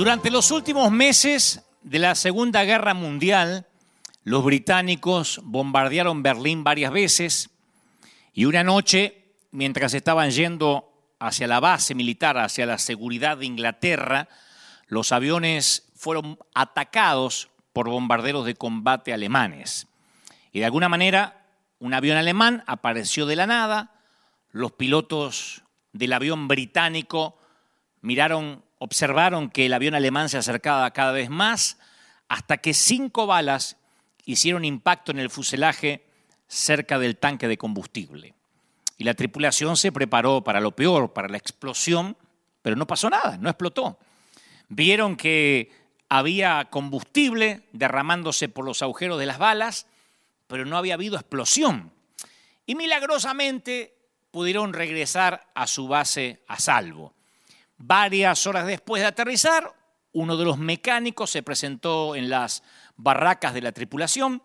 Durante los últimos meses de la Segunda Guerra Mundial, los británicos bombardearon Berlín varias veces y una noche, mientras estaban yendo hacia la base militar, hacia la seguridad de Inglaterra, los aviones fueron atacados por bombarderos de combate alemanes. Y de alguna manera, un avión alemán apareció de la nada, los pilotos del avión británico miraron observaron que el avión alemán se acercaba cada vez más hasta que cinco balas hicieron impacto en el fuselaje cerca del tanque de combustible. Y la tripulación se preparó para lo peor, para la explosión, pero no pasó nada, no explotó. Vieron que había combustible derramándose por los agujeros de las balas, pero no había habido explosión. Y milagrosamente pudieron regresar a su base a salvo. Varias horas después de aterrizar, uno de los mecánicos se presentó en las barracas de la tripulación.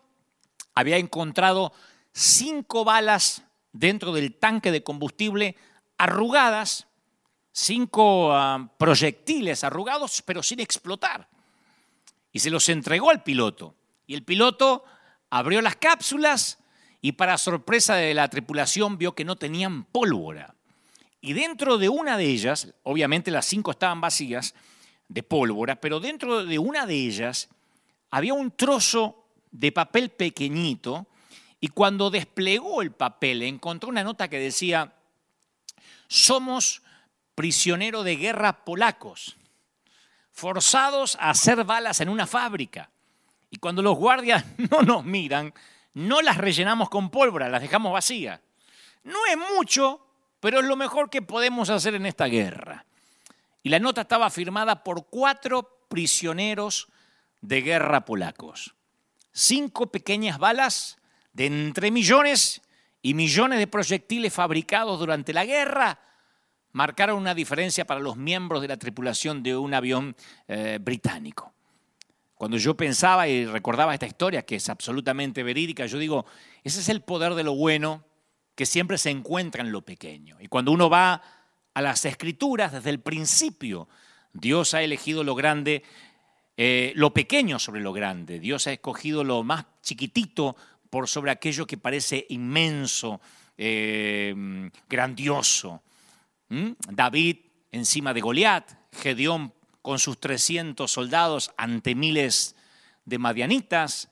Había encontrado cinco balas dentro del tanque de combustible arrugadas, cinco ah, proyectiles arrugados, pero sin explotar. Y se los entregó al piloto. Y el piloto abrió las cápsulas y para sorpresa de la tripulación vio que no tenían pólvora. Y dentro de una de ellas, obviamente las cinco estaban vacías de pólvora, pero dentro de una de ellas había un trozo de papel pequeñito y cuando desplegó el papel encontró una nota que decía, somos prisioneros de guerra polacos, forzados a hacer balas en una fábrica. Y cuando los guardias no nos miran, no las rellenamos con pólvora, las dejamos vacías. No es mucho, pero es lo mejor que podemos hacer en esta guerra. Y la nota estaba firmada por cuatro prisioneros de guerra polacos. Cinco pequeñas balas de entre millones y millones de proyectiles fabricados durante la guerra marcaron una diferencia para los miembros de la tripulación de un avión eh, británico. Cuando yo pensaba y recordaba esta historia, que es absolutamente verídica, yo digo, ese es el poder de lo bueno que siempre se encuentra en lo pequeño. Y cuando uno va a las escrituras, desde el principio, Dios ha elegido lo grande, eh, lo pequeño sobre lo grande. Dios ha escogido lo más chiquitito por sobre aquello que parece inmenso, eh, grandioso. ¿Mm? David encima de Goliat, Gedeón con sus 300 soldados ante miles de madianitas,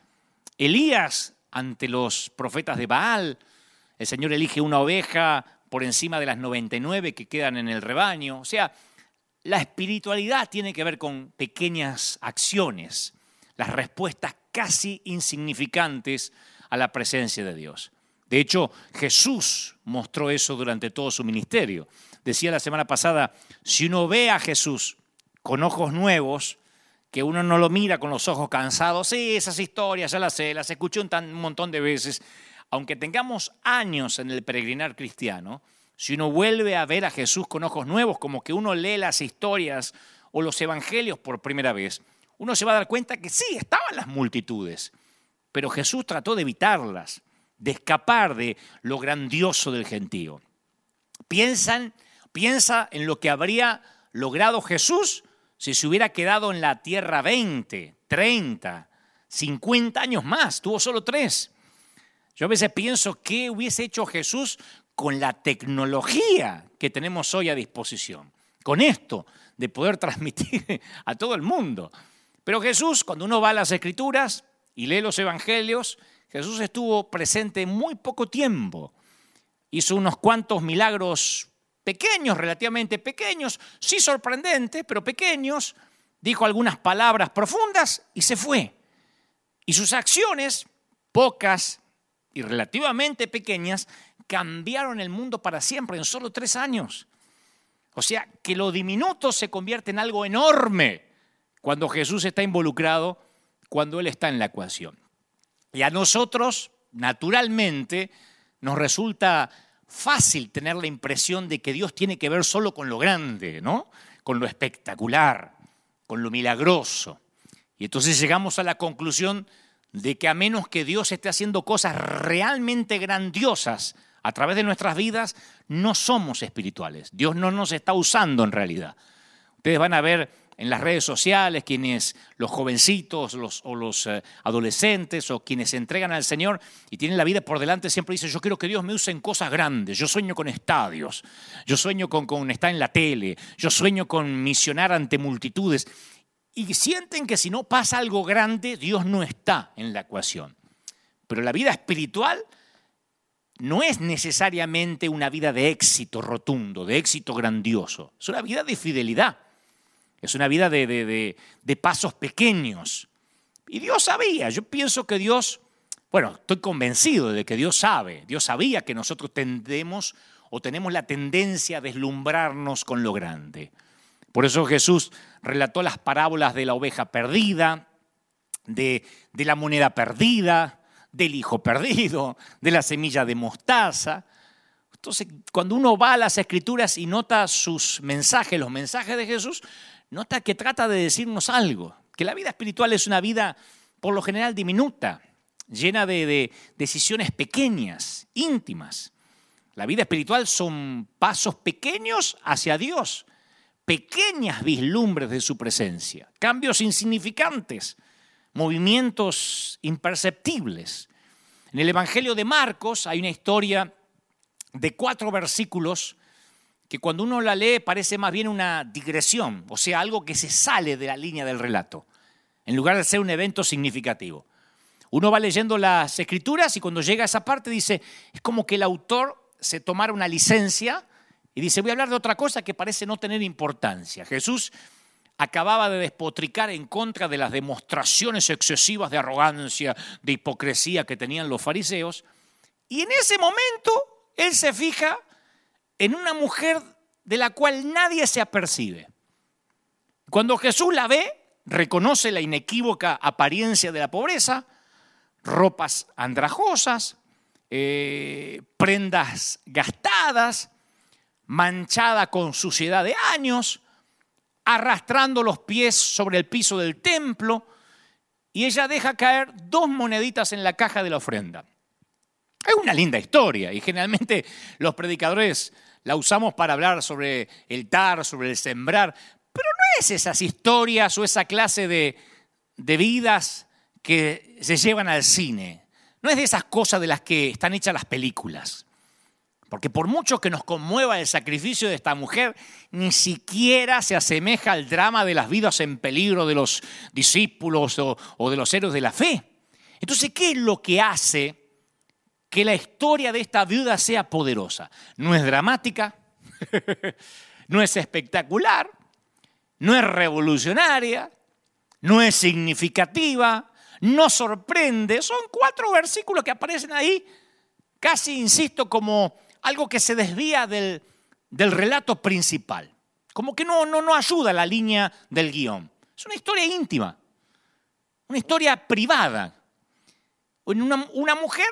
Elías ante los profetas de Baal, el Señor elige una oveja por encima de las 99 que quedan en el rebaño. O sea, la espiritualidad tiene que ver con pequeñas acciones, las respuestas casi insignificantes a la presencia de Dios. De hecho, Jesús mostró eso durante todo su ministerio. Decía la semana pasada, si uno ve a Jesús con ojos nuevos, que uno no lo mira con los ojos cansados, sí, esas historias ya las sé, las escuché un, un montón de veces, aunque tengamos años en el peregrinar cristiano, si uno vuelve a ver a Jesús con ojos nuevos, como que uno lee las historias o los evangelios por primera vez, uno se va a dar cuenta que sí, estaban las multitudes, pero Jesús trató de evitarlas, de escapar de lo grandioso del gentío. Piensa en lo que habría logrado Jesús si se hubiera quedado en la tierra 20, 30, 50 años más, tuvo solo tres. Yo a veces pienso qué hubiese hecho Jesús con la tecnología que tenemos hoy a disposición, con esto de poder transmitir a todo el mundo. Pero Jesús, cuando uno va a las escrituras y lee los evangelios, Jesús estuvo presente muy poco tiempo. Hizo unos cuantos milagros pequeños, relativamente pequeños, sí sorprendentes, pero pequeños. Dijo algunas palabras profundas y se fue. Y sus acciones, pocas y relativamente pequeñas cambiaron el mundo para siempre en solo tres años. O sea, que lo diminuto se convierte en algo enorme cuando Jesús está involucrado, cuando Él está en la ecuación. Y a nosotros, naturalmente, nos resulta fácil tener la impresión de que Dios tiene que ver solo con lo grande, ¿no? Con lo espectacular, con lo milagroso. Y entonces llegamos a la conclusión de que a menos que Dios esté haciendo cosas realmente grandiosas a través de nuestras vidas, no somos espirituales. Dios no nos está usando en realidad. Ustedes van a ver en las redes sociales, quienes, los jovencitos los, o los eh, adolescentes o quienes se entregan al Señor y tienen la vida por delante, siempre dicen, yo quiero que Dios me use en cosas grandes, yo sueño con estadios, yo sueño con, con estar en la tele, yo sueño con misionar ante multitudes. Y sienten que si no pasa algo grande, Dios no está en la ecuación. Pero la vida espiritual no es necesariamente una vida de éxito rotundo, de éxito grandioso. Es una vida de fidelidad. Es una vida de, pasos pequeños. Y Dios sabía, yo pienso que Dios, bueno, estoy convencido de que Dios sabe, Dios sabía que nosotros tendemos o tenemos la tendencia a deslumbrarnos con lo grande. Por eso Jesús relató las parábolas de la oveja perdida, de, la moneda perdida, del hijo perdido, de la semilla de mostaza. Entonces, cuando uno va a las escrituras y nota sus mensajes, los mensajes de Jesús, nota que trata de decirnos algo, que la vida espiritual es una vida por lo general diminuta, llena de, decisiones pequeñas, íntimas. La vida espiritual son pasos pequeños hacia Dios, pequeñas vislumbres de su presencia, cambios insignificantes, movimientos imperceptibles. En el Evangelio de Marcos hay una historia de cuatro versículos que cuando uno la lee parece más bien una digresión, o sea, algo que se sale de la línea del relato, en lugar de ser un evento significativo. Uno va leyendo las escrituras y cuando llega a esa parte dice, es como que el autor se tomara una licencia y dice, voy a hablar de otra cosa que parece no tener importancia. Jesús acababa de despotricar en contra de las demostraciones excesivas de arrogancia, de hipocresía que tenían los fariseos, y en ese momento él se fija en una mujer de la cual nadie se apercibe. Cuando Jesús la ve, reconoce la inequívoca apariencia de la pobreza, ropas andrajosas, eh, prendas gastadas, manchada con suciedad de años, arrastrando los pies sobre el piso del templo, y ella deja caer dos moneditas en la caja de la ofrenda. Es una linda historia y generalmente los predicadores la usamos para hablar sobre el tar, sobre el sembrar, pero no es esas historias o esa clase de, de vidas que se llevan al cine. No es de esas cosas de las que están hechas las películas. Porque por mucho que nos conmueva el sacrificio de esta mujer, ni siquiera se asemeja al drama de las vidas en peligro de los discípulos o, de los héroes de la fe. Entonces, ¿qué es lo que hace que la historia de esta viuda sea poderosa. No es dramática, no es espectacular, no es revolucionaria, no es significativa, no sorprende. Son cuatro versículos que aparecen ahí, casi, insisto, como algo que se desvía del, del relato principal. Como que no, no, no ayuda la línea del guion. Es una historia íntima, una historia privada. Una, una mujer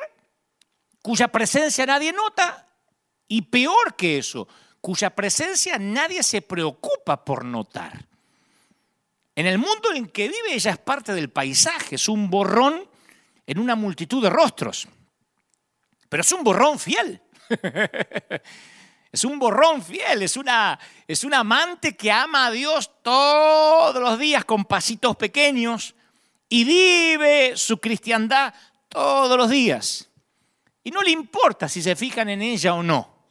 cuya presencia nadie nota y peor que eso, cuya presencia nadie se preocupa por notar. En el mundo en que vive ella es parte del paisaje, es un borrón en una multitud de rostros, pero es un borrón fiel. Es un borrón fiel, es una, es un amante que ama a Dios todos los días con pasitos pequeños y vive su cristiandad todos los días. Y no le importa si se fijan en ella o no.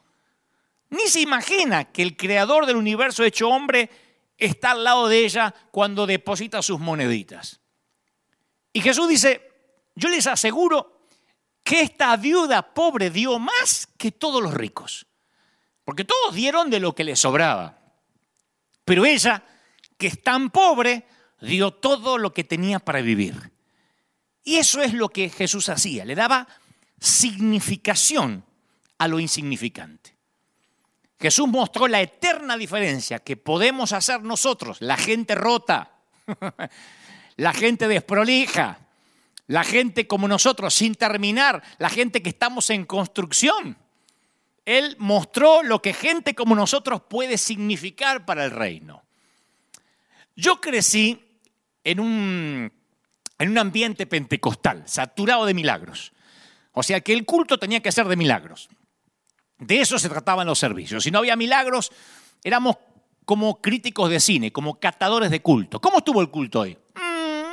Ni se imagina que el creador del universo hecho hombre está al lado de ella cuando deposita sus moneditas. Y Jesús dice, yo les aseguro que esta viuda pobre dio más que todos los ricos. Porque todos dieron de lo que les sobraba. Pero ella, que es tan pobre, dio todo lo que tenía para vivir. Y eso es lo que Jesús hacía. Le daba significación a lo insignificante. Jesús mostró la eterna diferencia que podemos hacer nosotros, la gente rota, la gente desprolija, la gente como nosotros sin terminar, la gente que estamos en construcción. Él mostró lo que gente como nosotros puede significar para el reino. Yo crecí en un, en un ambiente pentecostal, saturado de milagros. O sea que el culto tenía que ser de milagros. De eso se trataban los servicios. Si no había milagros, éramos como críticos de cine, como catadores de culto. ¿Cómo estuvo el culto hoy?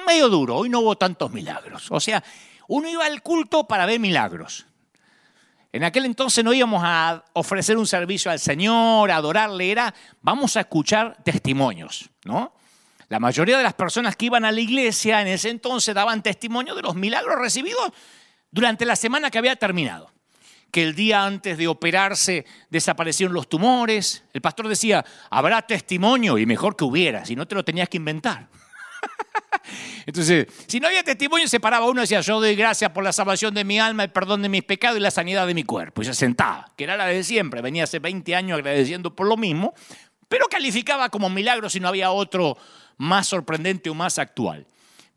Medio duro, hoy no hubo tantos milagros. O sea, uno iba al culto para ver milagros. En aquel entonces no íbamos a ofrecer un servicio al Señor, adorarle, era vamos a escuchar testimonios, ¿no? La mayoría de las personas que iban a la iglesia en ese entonces daban testimonio de los milagros recibidos durante la semana que había terminado. Que el día antes de operarse desaparecieron los tumores. El pastor decía, habrá testimonio y mejor que hubiera, si no te lo tenías que inventar. Entonces, si no había testimonio, se paraba uno y decía, yo doy gracias por la salvación de mi alma, el perdón de mis pecados y la sanidad de mi cuerpo. Y se sentaba, que era la de siempre. Venía hace 20 años agradeciendo por lo mismo, pero calificaba como milagro si no había otro más sorprendente o más actual.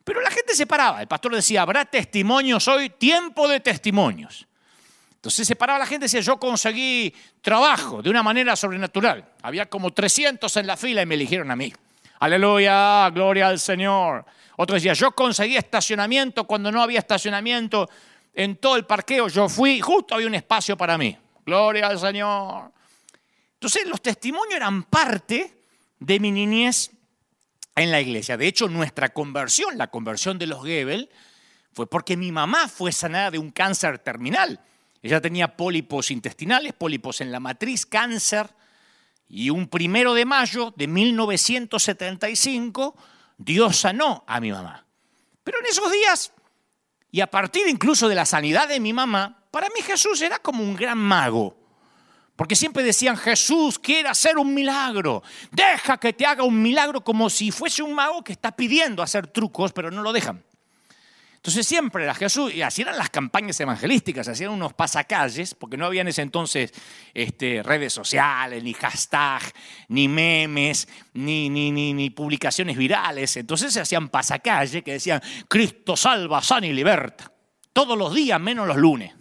Pero la gente se paraba. El pastor decía, habrá testimonios hoy, tiempo de testimonios. Entonces se paraba la gente y decía, yo conseguí trabajo de una manera sobrenatural. Había como 300 en la fila y me eligieron a mí. Aleluya, gloria al Señor. Otro decía, yo conseguí estacionamiento cuando no había estacionamiento en todo el parqueo. Yo fui, justo había un espacio para mí. Gloria al Señor. Entonces los testimonios eran parte de mi niñez en la iglesia. De hecho, nuestra conversión, la conversión de los Gebel, fue porque mi mamá fue sanada de un cáncer terminal. Ella tenía pólipos intestinales, pólipos en la matriz, cáncer. Y un primero de mayo de 1975, Dios sanó a mi mamá. Pero en esos días, y a partir incluso de la sanidad de mi mamá, para mí Jesús era como un gran mago. Porque siempre decían, Jesús quiere hacer un milagro. Deja que te haga un milagro como si fuese un mago que está pidiendo hacer trucos, pero no lo dejan. Entonces siempre era Jesús, y así las campañas evangelísticas, hacían unos pasacalles, porque no había en ese entonces este, redes sociales, ni hashtag, ni memes, ni, ni, ni, ni publicaciones virales. Entonces se hacían pasacalles que decían, Cristo salva, sana y liberta. Todos los días, menos los lunes.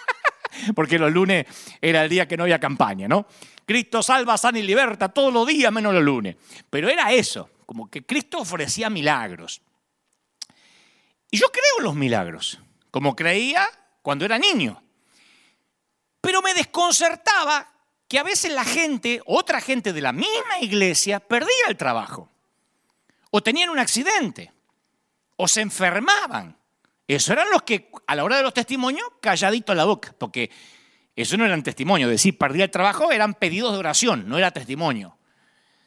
porque los lunes era el día que no había campaña, ¿no? Cristo salva, sana y liberta todos los días menos los lunes. Pero era eso, como que Cristo ofrecía milagros. Y yo creo en los milagros, como creía cuando era niño. Pero me desconcertaba que a veces la gente, otra gente de la misma iglesia, perdía el trabajo. O tenían un accidente. O se enfermaban. Eso eran los que, a la hora de los testimonios, calladito la boca, porque eso no eran testimonios. Decir, perdí el trabajo eran pedidos de oración, no era testimonio.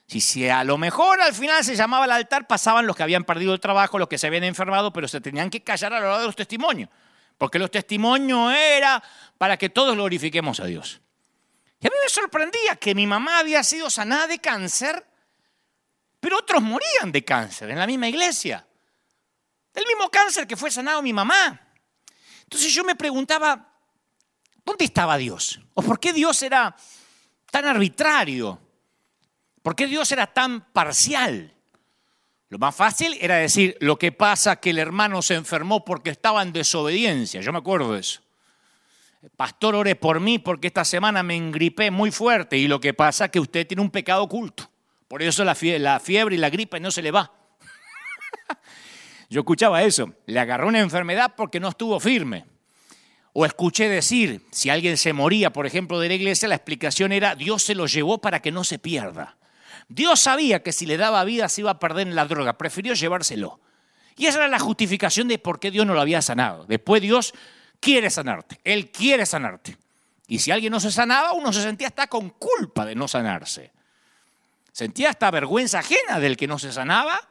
Si, si a lo mejor al final se llamaba al altar, pasaban los que habían perdido el trabajo, los que se habían enfermado, pero se tenían que callar a la hora de los testimonios, porque los testimonios era para que todos glorifiquemos a Dios. Y a mí me sorprendía que mi mamá había sido sanada de cáncer, pero otros morían de cáncer en la misma iglesia. Del mismo cáncer que fue sanado mi mamá. Entonces yo me preguntaba, ¿dónde estaba Dios? ¿O por qué Dios era tan arbitrario? ¿Por qué Dios era tan parcial? Lo más fácil era decir, lo que pasa que el hermano se enfermó porque estaba en desobediencia. Yo me acuerdo de eso. Pastor, ore por mí porque esta semana me engripé muy fuerte y lo que pasa es que usted tiene un pecado oculto. Por eso la fiebre y la gripe no se le va. Yo escuchaba eso, le agarró una enfermedad porque no estuvo firme. O escuché decir, si alguien se moría, por ejemplo, de la iglesia, la explicación era, Dios se lo llevó para que no se pierda. Dios sabía que si le daba vida se iba a perder en la droga, prefirió llevárselo. Y esa era la justificación de por qué Dios no lo había sanado. Después Dios quiere sanarte, Él quiere sanarte. Y si alguien no se sanaba, uno se sentía hasta con culpa de no sanarse. Sentía hasta vergüenza ajena del que no se sanaba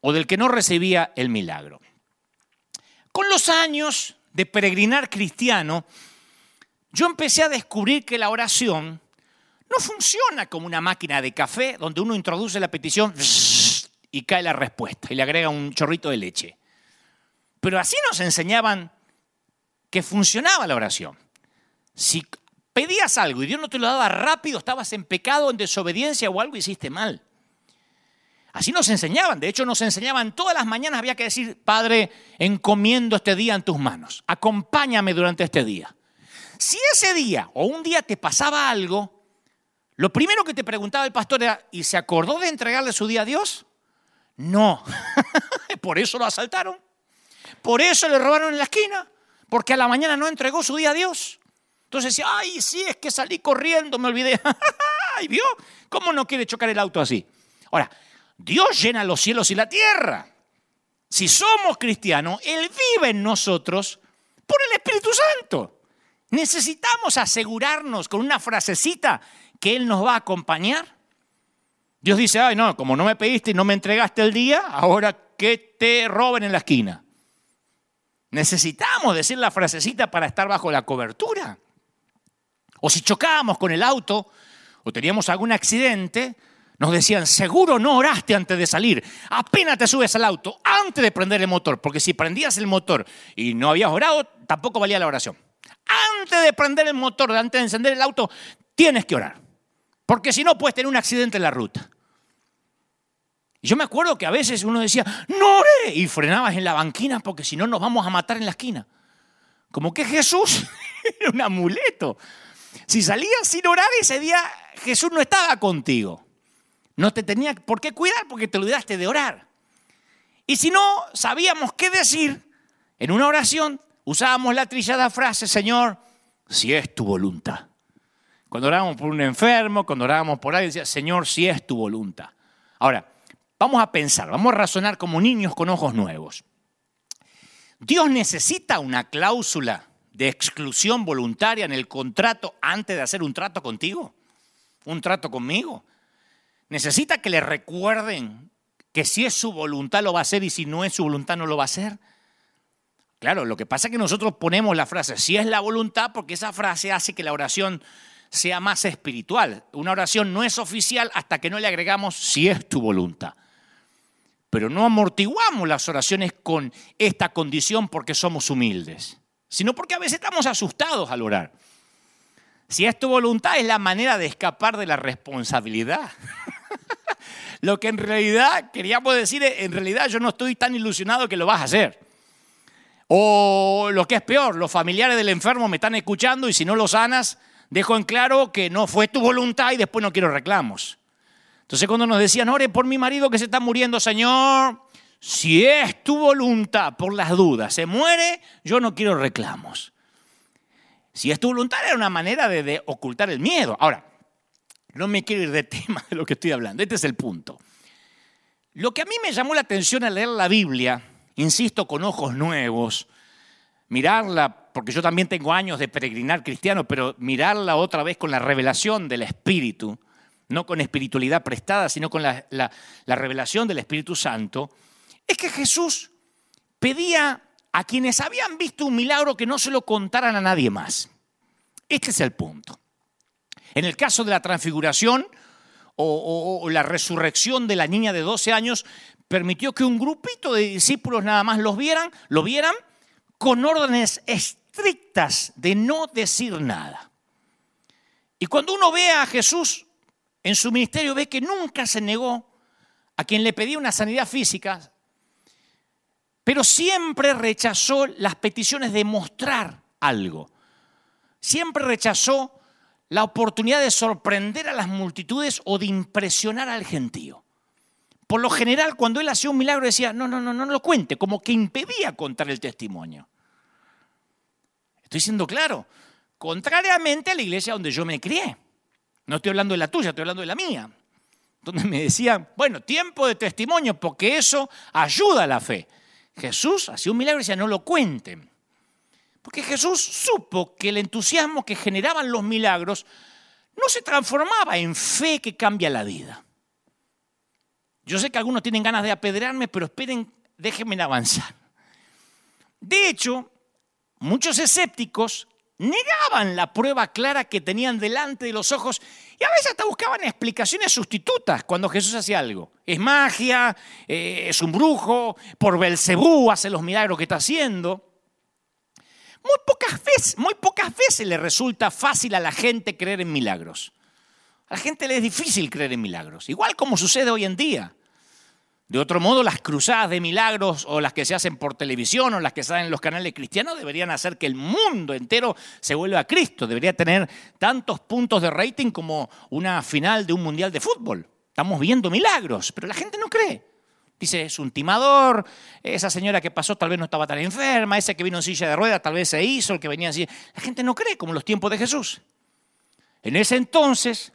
o del que no recibía el milagro. Con los años de peregrinar cristiano, yo empecé a descubrir que la oración no funciona como una máquina de café donde uno introduce la petición y cae la respuesta y le agrega un chorrito de leche. Pero así nos enseñaban que funcionaba la oración. Si pedías algo y Dios no te lo daba rápido, estabas en pecado, en desobediencia o algo hiciste mal. Así nos enseñaban, de hecho nos enseñaban todas las mañanas, había que decir, Padre, encomiendo este día en tus manos, acompáñame durante este día. Si ese día o un día te pasaba algo, lo primero que te preguntaba el pastor era, ¿y se acordó de entregarle su día a Dios? No, por eso lo asaltaron, por eso le robaron en la esquina, porque a la mañana no entregó su día a Dios. Entonces decía, ay, sí, es que salí corriendo, me olvidé. Ay, ¿vio? ¿Cómo no quiere chocar el auto así? Ahora, Dios llena los cielos y la tierra. Si somos cristianos, Él vive en nosotros por el Espíritu Santo. Necesitamos asegurarnos con una frasecita que Él nos va a acompañar. Dios dice, ay, no, como no me pediste y no me entregaste el día, ahora que te roben en la esquina. Necesitamos decir la frasecita para estar bajo la cobertura. O si chocábamos con el auto o teníamos algún accidente, nos decían, seguro no oraste antes de salir. Apenas te subes al auto, antes de prender el motor, porque si prendías el motor y no habías orado, tampoco valía la oración. Antes de prender el motor, antes de encender el auto, tienes que orar. Porque si no, puedes tener un accidente en la ruta. Y yo me acuerdo que a veces uno decía, no oré, y frenabas en la banquina porque si no nos vamos a matar en la esquina. Como que Jesús era un amuleto. Si salías sin orar ese día, Jesús no estaba contigo. No te tenía por qué cuidar porque te olvidaste de orar. Y si no sabíamos qué decir, en una oración usábamos la trillada frase, Señor, si es tu voluntad. Cuando orábamos por un enfermo, cuando orábamos por alguien, decía, Señor, si es tu voluntad. Ahora, vamos a pensar, vamos a razonar como niños con ojos nuevos. Dios necesita una cláusula de exclusión voluntaria en el contrato antes de hacer un trato contigo, un trato conmigo. Necesita que le recuerden que si es su voluntad lo va a hacer y si no es su voluntad no lo va a hacer. Claro, lo que pasa es que nosotros ponemos la frase si es la voluntad porque esa frase hace que la oración sea más espiritual. Una oración no es oficial hasta que no le agregamos si es tu voluntad. Pero no amortiguamos las oraciones con esta condición porque somos humildes, sino porque a veces estamos asustados al orar. Si es tu voluntad es la manera de escapar de la responsabilidad. lo que en realidad queríamos decir es, en realidad yo no estoy tan ilusionado que lo vas a hacer. O lo que es peor, los familiares del enfermo me están escuchando y si no lo sanas, dejo en claro que no fue tu voluntad y después no quiero reclamos. Entonces cuando nos decían, ore por mi marido que se está muriendo, Señor, si es tu voluntad por las dudas, se muere, yo no quiero reclamos. Si es tu voluntad era una manera de, de ocultar el miedo. Ahora, no me quiero ir de tema de lo que estoy hablando, este es el punto. Lo que a mí me llamó la atención al leer la Biblia, insisto, con ojos nuevos, mirarla porque yo también tengo años de peregrinar cristiano, pero mirarla otra vez con la revelación del Espíritu, no con espiritualidad prestada, sino con la, la revelación del Espíritu Santo, es que Jesús pedía a quienes habían visto un milagro que no se lo contaran a nadie más. Este es el punto. En el caso de la transfiguración o, o, la resurrección de la niña de 12 años, permitió que un grupito de discípulos nada más los vieran, lo vieran con órdenes estrictas de no decir nada. Y cuando uno ve a Jesús en su ministerio, ve que nunca se negó a quien le pedía una sanidad física, pero siempre rechazó las peticiones de mostrar algo. Siempre rechazó la oportunidad de sorprender a las multitudes o de impresionar al gentío. Por lo general, cuando él hacía un milagro decía, no, no, no, no lo cuente, como que impedía contar el testimonio. Estoy siendo claro. Contrariamente a la iglesia donde yo me crié. No estoy hablando de la tuya, estoy hablando de la mía. Donde me decían, bueno, tiempo de testimonio, porque eso ayuda a la fe. Jesús hacía un milagro y decía, no lo cuenten. Porque Jesús supo que el entusiasmo que generaban los milagros no se transformaba en fe que cambia la vida. Yo sé que algunos tienen ganas de apedrearme, pero esperen, déjenme avanzar. De hecho, muchos escépticos negaban la prueba clara que tenían delante de los ojos y a veces hasta buscaban explicaciones sustitutas cuando Jesús hacía algo. Es magia, eh, es un brujo, por Belcebú hace los milagros que está haciendo. Muy pocas, veces, muy pocas veces le resulta fácil a la gente creer en milagros. A la gente le es difícil creer en milagros, igual como sucede hoy en día. De otro modo, las cruzadas de milagros o las que se hacen por televisión o las que salen en los canales cristianos deberían hacer que el mundo entero se vuelva a Cristo. Debería tener tantos puntos de rating como una final de un mundial de fútbol. Estamos viendo milagros, pero la gente no cree. Dice, es un timador, esa señora que pasó tal vez no estaba tan enferma, ese que vino en silla de ruedas tal vez se hizo, el que venía así. La gente no cree como en los tiempos de Jesús. En ese entonces,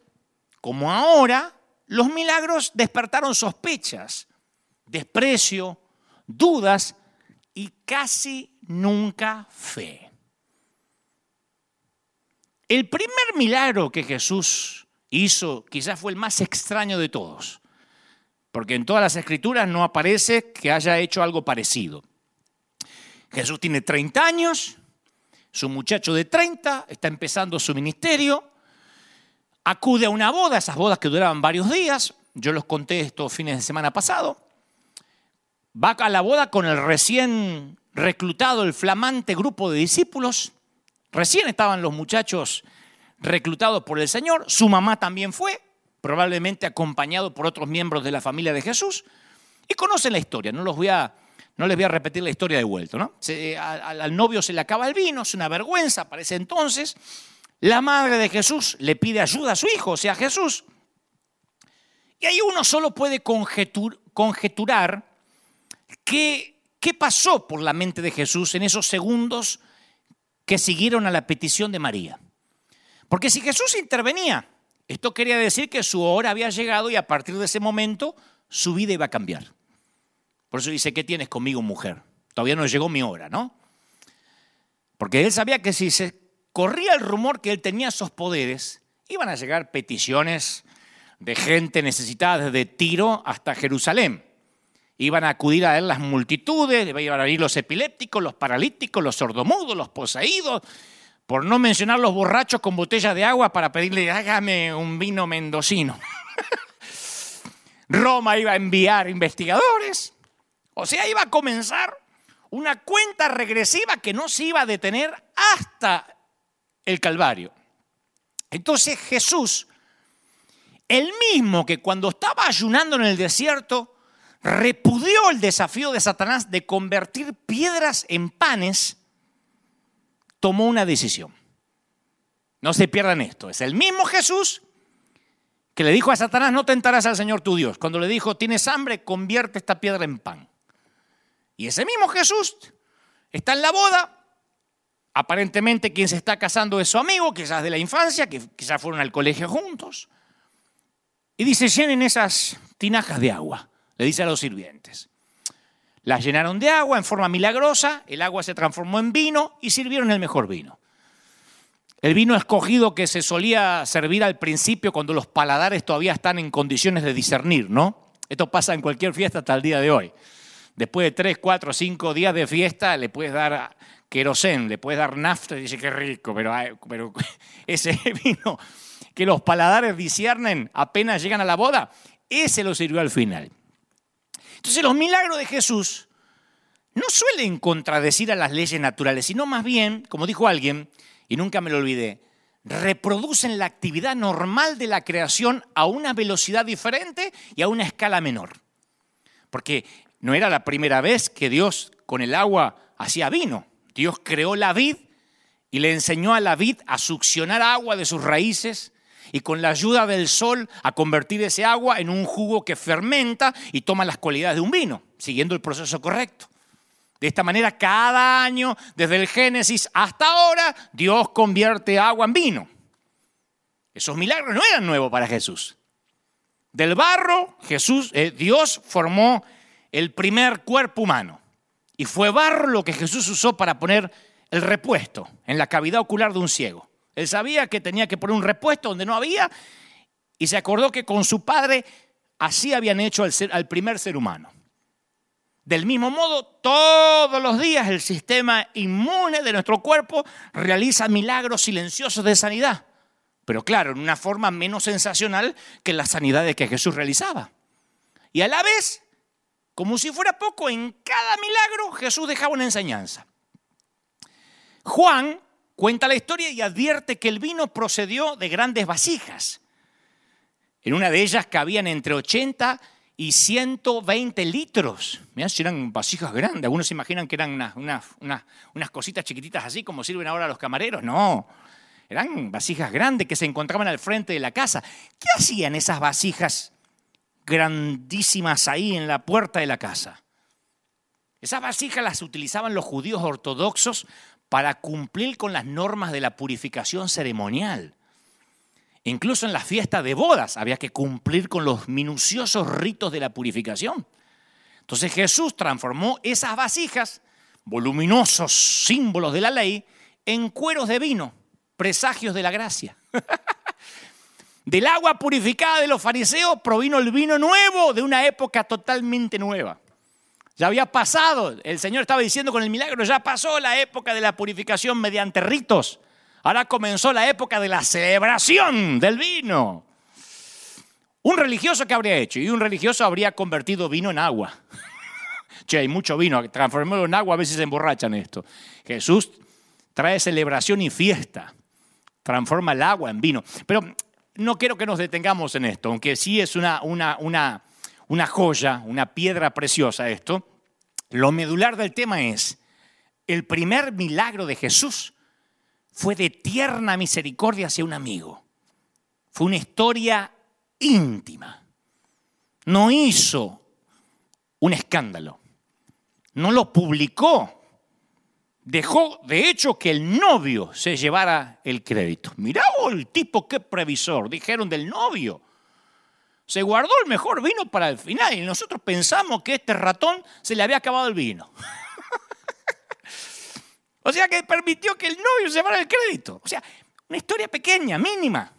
como ahora, los milagros despertaron sospechas, desprecio, dudas y casi nunca fe. El primer milagro que Jesús hizo quizás fue el más extraño de todos, porque en todas las escrituras no aparece que haya hecho algo parecido. Jesús tiene 30 años, su muchacho de 30 está empezando su ministerio, acude a una boda, esas bodas que duraban varios días, yo los conté estos fines de semana pasado, va a la boda con el recién reclutado, el flamante grupo de discípulos, recién estaban los muchachos reclutados por el Señor, su mamá también fue, probablemente acompañado por otros miembros de la familia de Jesús, y conocen la historia, no, los voy a, no les voy a repetir la historia de vuelto. ¿no? al novio se le acaba el vino, es una vergüenza para ese entonces, la madre de Jesús le pide ayuda a su hijo, o sea, a Jesús. Y ahí uno solo puede conjeturar qué, qué pasó por la mente de Jesús en esos segundos que siguieron a la petición de María. Porque si Jesús intervenía, esto quería decir que su hora había llegado y a partir de ese momento su vida iba a cambiar. Por eso dice, ¿qué tienes conmigo, mujer? Todavía no llegó mi hora, ¿no? Porque él sabía que si se corría el rumor que él tenía esos poderes, iban a llegar peticiones de gente necesitada desde Tiro hasta Jerusalén. Iban a acudir a él las multitudes, iban a venir los epilépticos, los paralíticos, los sordomudos, los poseídos, por no mencionar los borrachos con botellas de agua para pedirle, hágame un vino mendocino. Roma iba a enviar investigadores. O sea, iba a comenzar una cuenta regresiva que no se iba a detener hasta el Calvario. Entonces Jesús, el mismo que cuando estaba ayunando en el desierto, repudió el desafío de Satanás de convertir piedras en panes, tomó una decisión. No se pierdan esto. Es el mismo Jesús que le dijo a Satanás, no tentarás al Señor tu Dios. Cuando le dijo, tienes hambre, convierte esta piedra en pan. Y ese mismo Jesús está en la boda Aparentemente quien se está casando es su amigo, quizás de la infancia, que quizás fueron al colegio juntos. Y dice, llenen esas tinajas de agua, le dice a los sirvientes. Las llenaron de agua en forma milagrosa, el agua se transformó en vino y sirvieron el mejor vino. El vino escogido que se solía servir al principio cuando los paladares todavía están en condiciones de discernir, ¿no? Esto pasa en cualquier fiesta hasta el día de hoy. Después de tres, cuatro, cinco días de fiesta, le puedes dar querosén, le puedes dar nafta y dice que rico, pero, pero ese vino que los paladares disciernen apenas llegan a la boda, ese lo sirvió al final. Entonces los milagros de Jesús no suelen contradecir a las leyes naturales, sino más bien, como dijo alguien, y nunca me lo olvidé, reproducen la actividad normal de la creación a una velocidad diferente y a una escala menor. Porque no era la primera vez que Dios con el agua hacía vino. Dios creó la vid y le enseñó a la vid a succionar agua de sus raíces y con la ayuda del sol a convertir ese agua en un jugo que fermenta y toma las cualidades de un vino, siguiendo el proceso correcto. De esta manera, cada año, desde el Génesis hasta ahora, Dios convierte agua en vino. Esos milagros no eran nuevos para Jesús. Del barro, Jesús, eh, Dios formó el primer cuerpo humano. Y fue barro lo que Jesús usó para poner el repuesto en la cavidad ocular de un ciego. Él sabía que tenía que poner un repuesto donde no había y se acordó que con su padre así habían hecho al, al primer ser humano. Del mismo modo, todos los días el sistema inmune de nuestro cuerpo realiza milagros silenciosos de sanidad, pero claro, en una forma menos sensacional que las sanidades que Jesús realizaba. Y a la vez como si fuera poco, en cada milagro Jesús dejaba una enseñanza. Juan cuenta la historia y advierte que el vino procedió de grandes vasijas. En una de ellas cabían entre 80 y 120 litros. Mirá si eran vasijas grandes. Algunos se imaginan que eran unas, unas cositas chiquititas así como sirven ahora los camareros. No, eran vasijas grandes que se encontraban al frente de la casa. ¿Qué hacían esas vasijas grandísimas ahí en la puerta de la casa. Esas vasijas las utilizaban los judíos ortodoxos para cumplir con las normas de la purificación ceremonial. Incluso en la fiesta de bodas había que cumplir con los minuciosos ritos de la purificación. Entonces Jesús transformó esas vasijas, voluminosos símbolos de la ley, en cueros de vino, presagios de la gracia. Del agua purificada de los fariseos provino el vino nuevo de una época totalmente nueva. Ya había pasado, el Señor estaba diciendo con el milagro, ya pasó la época de la purificación mediante ritos. Ahora comenzó la época de la celebración del vino. Un religioso que habría hecho, y un religioso habría convertido vino en agua. che, hay mucho vino, transformarlo en agua, a veces se emborrachan esto. Jesús trae celebración y fiesta, transforma el agua en vino. Pero no quiero que nos detengamos en esto, aunque sí es una, una, una, una joya, una piedra preciosa esto. Lo medular del tema es, el primer milagro de Jesús fue de tierna misericordia hacia un amigo. Fue una historia íntima. No hizo un escándalo. No lo publicó. Dejó, de hecho, que el novio se llevara el crédito. Mirá el tipo, qué previsor, dijeron del novio. Se guardó el mejor vino para el final y nosotros pensamos que este ratón se le había acabado el vino. O sea que permitió que el novio se llevara el crédito. O sea, una historia pequeña, mínima.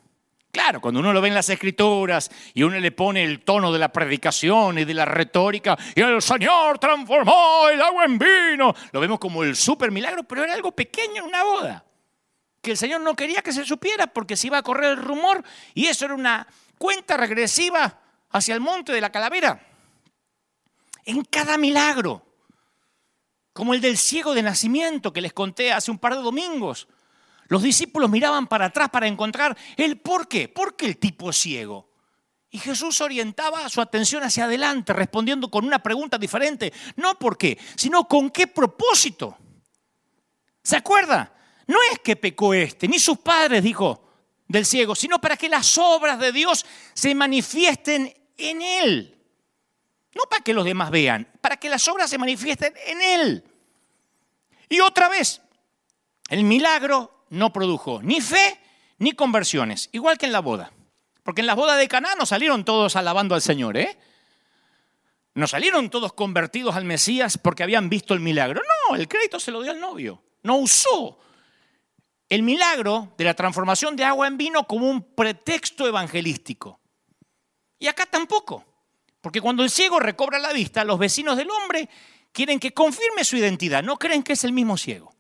Claro, cuando uno lo ve en las escrituras y uno le pone el tono de la predicación y de la retórica, y el Señor transformó el agua en vino, lo vemos como el super milagro, pero era algo pequeño en una boda, que el Señor no quería que se supiera porque se iba a correr el rumor y eso era una cuenta regresiva hacia el monte de la calavera. En cada milagro como el del ciego de nacimiento que les conté hace un par de domingos. Los discípulos miraban para atrás para encontrar el por qué, por qué el tipo ciego. Y Jesús orientaba su atención hacia adelante, respondiendo con una pregunta diferente, no por qué, sino con qué propósito. ¿Se acuerda? No es que pecó este, ni sus padres, dijo, del ciego, sino para que las obras de Dios se manifiesten en él. No para que los demás vean, para que las obras se manifiesten en Él. Y otra vez, el milagro no produjo ni fe ni conversiones, igual que en la boda. Porque en la boda de Caná no salieron todos alabando al Señor, ¿eh? No salieron todos convertidos al Mesías porque habían visto el milagro. No, el crédito se lo dio al novio. No usó el milagro de la transformación de agua en vino como un pretexto evangelístico. Y acá tampoco. Porque cuando el ciego recobra la vista, los vecinos del hombre quieren que confirme su identidad, no creen que es el mismo ciego.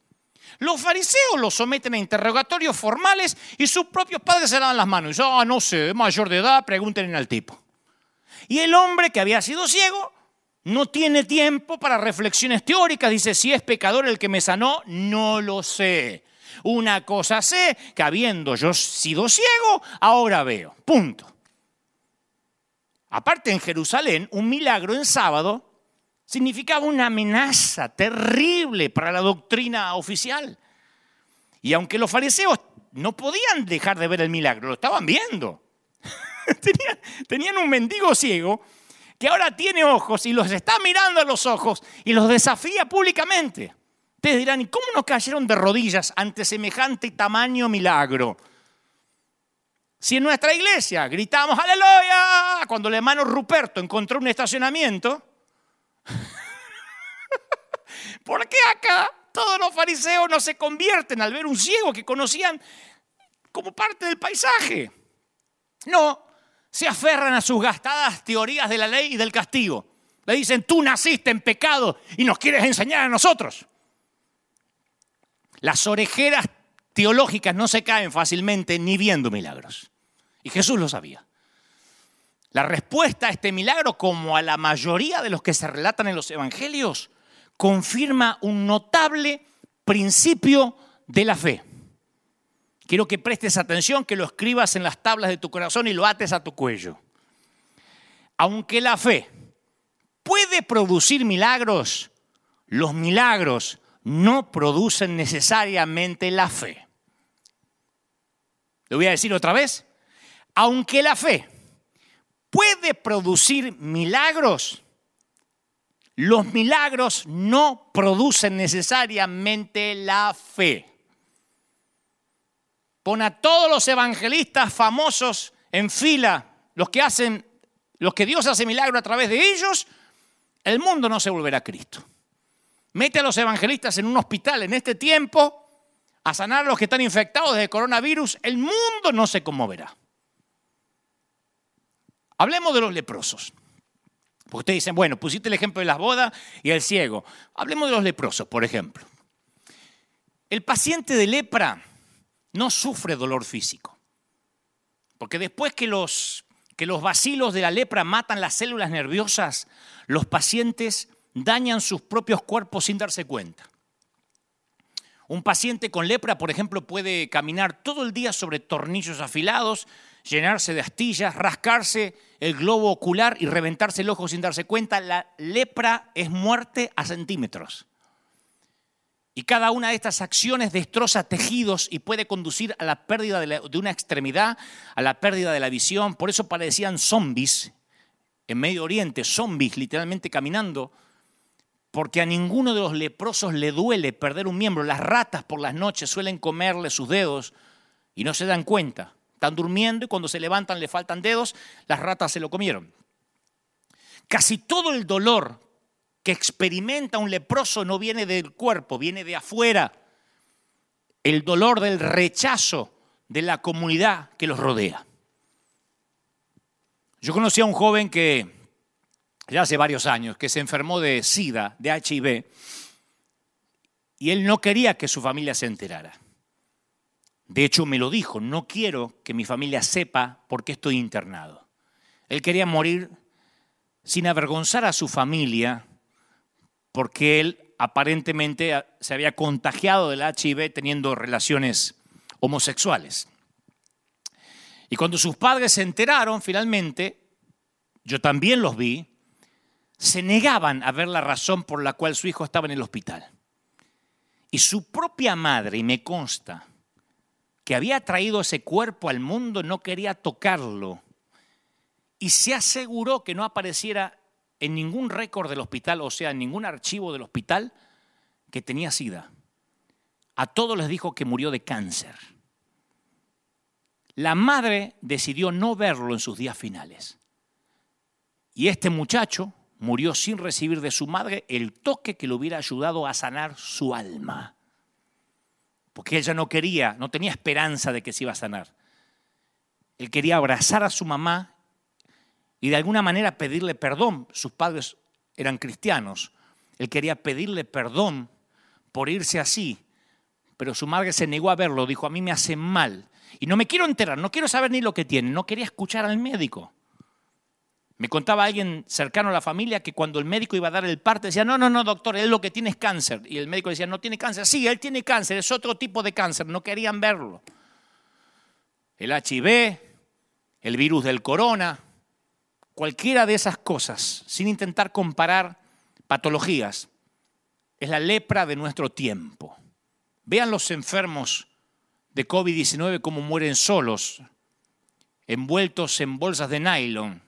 Los fariseos lo someten a interrogatorios formales y sus propios padres se lavan las manos. Y dicen, ah, no sé, es mayor de edad, pregúntenle al tipo. Y el hombre que había sido ciego no tiene tiempo para reflexiones teóricas. Dice, si es pecador el que me sanó, no lo sé. Una cosa sé, que habiendo yo sido ciego, ahora veo. Punto. Aparte en Jerusalén, un milagro en sábado significaba una amenaza terrible para la doctrina oficial. Y aunque los fariseos no podían dejar de ver el milagro, lo estaban viendo. tenían, un mendigo ciego que ahora tiene ojos y los está mirando a los ojos y los desafía públicamente. Ustedes dirán, ¿y cómo no cayeron de rodillas ante semejante tamaño milagro? Si en nuestra iglesia gritamos aleluya cuando el hermano Ruperto encontró un estacionamiento, ¿por qué acá todos los fariseos no se convierten al ver un ciego que conocían como parte del paisaje? No, se aferran a sus gastadas teorías de la ley y del castigo. Le dicen, tú naciste en pecado y nos quieres enseñar a nosotros. Las orejeras teológicas no se caen fácilmente ni viendo milagros. Y Jesús lo sabía. La respuesta a este milagro, como a la mayoría de los que se relatan en los evangelios, confirma un notable principio de la fe. Quiero que prestes atención, que lo escribas en las tablas de tu corazón y lo ates a tu cuello. Aunque la fe puede producir milagros, los milagros no producen necesariamente la fe. ¿Lo voy a decir otra vez? aunque la fe puede producir milagros, los milagros no producen necesariamente la fe. pon a todos los evangelistas famosos en fila, los que hacen, los que Dios hace milagro a través de ellos, el mundo no se volverá a Cristo. Mete a los evangelistas en un hospital en este tiempo a sanar a los que están infectados de coronavirus, el mundo no se conmoverá. Hablemos de los leprosos. Porque ustedes dicen, bueno, pusiste el ejemplo de las bodas y el ciego. Hablemos de los leprosos, por ejemplo. El paciente de lepra no sufre dolor físico. Porque después que los, que los vacilos de la lepra matan las células nerviosas, los pacientes dañan sus propios cuerpos sin darse cuenta. Un paciente con lepra, por ejemplo, puede caminar todo el día sobre tornillos afilados, llenarse de astillas, rascarse el globo ocular y reventarse el ojo sin darse cuenta. La lepra es muerte a centímetros. Y cada una de estas acciones destroza tejidos y puede conducir a la pérdida de, una extremidad, a la pérdida de la visión. Por eso parecían zombies en Medio Oriente, zombies literalmente caminando, porque a ninguno de los leprosos le duele perder un miembro. Las ratas por las noches suelen comerle sus dedos y no se dan cuenta. Están durmiendo y cuando se levantan le faltan dedos, las ratas se lo comieron. Casi todo el dolor que experimenta un leproso no viene del cuerpo, viene de afuera. El dolor del rechazo de la comunidad que los rodea. Yo conocí a un joven que, ya hace varios años, que se enfermó de SIDA, de HIV, y él no quería que su familia se enterara. De hecho, me lo dijo, no quiero que mi familia sepa por qué estoy internado. Él quería morir sin avergonzar a su familia porque él aparentemente se había contagiado del HIV teniendo relaciones homosexuales. Y cuando sus padres se enteraron, finalmente, yo también los vi, se negaban a ver la razón por la cual su hijo estaba en el hospital. Y su propia madre, y me consta, que había traído ese cuerpo al mundo no quería tocarlo y se aseguró que no apareciera en ningún récord del hospital, o sea, en ningún archivo del hospital, que tenía sida. A todos les dijo que murió de cáncer. La madre decidió no verlo en sus días finales. Y este muchacho murió sin recibir de su madre el toque que le hubiera ayudado a sanar su alma porque ella no quería, no tenía esperanza de que se iba a sanar. Él quería abrazar a su mamá y de alguna manera pedirle perdón. Sus padres eran cristianos. Él quería pedirle perdón por irse así, pero su madre se negó a verlo, dijo, a mí me hace mal. Y no me quiero enterar, no quiero saber ni lo que tiene, no quería escuchar al médico. Me contaba alguien cercano a la familia que cuando el médico iba a dar el parte decía, no, no, no, doctor, él lo que tiene es cáncer. Y el médico decía, no tiene cáncer. Sí, él tiene cáncer, es otro tipo de cáncer, no querían verlo. El HIV, el virus del corona, cualquiera de esas cosas, sin intentar comparar patologías, es la lepra de nuestro tiempo. Vean los enfermos de COVID-19 cómo mueren solos, envueltos en bolsas de nylon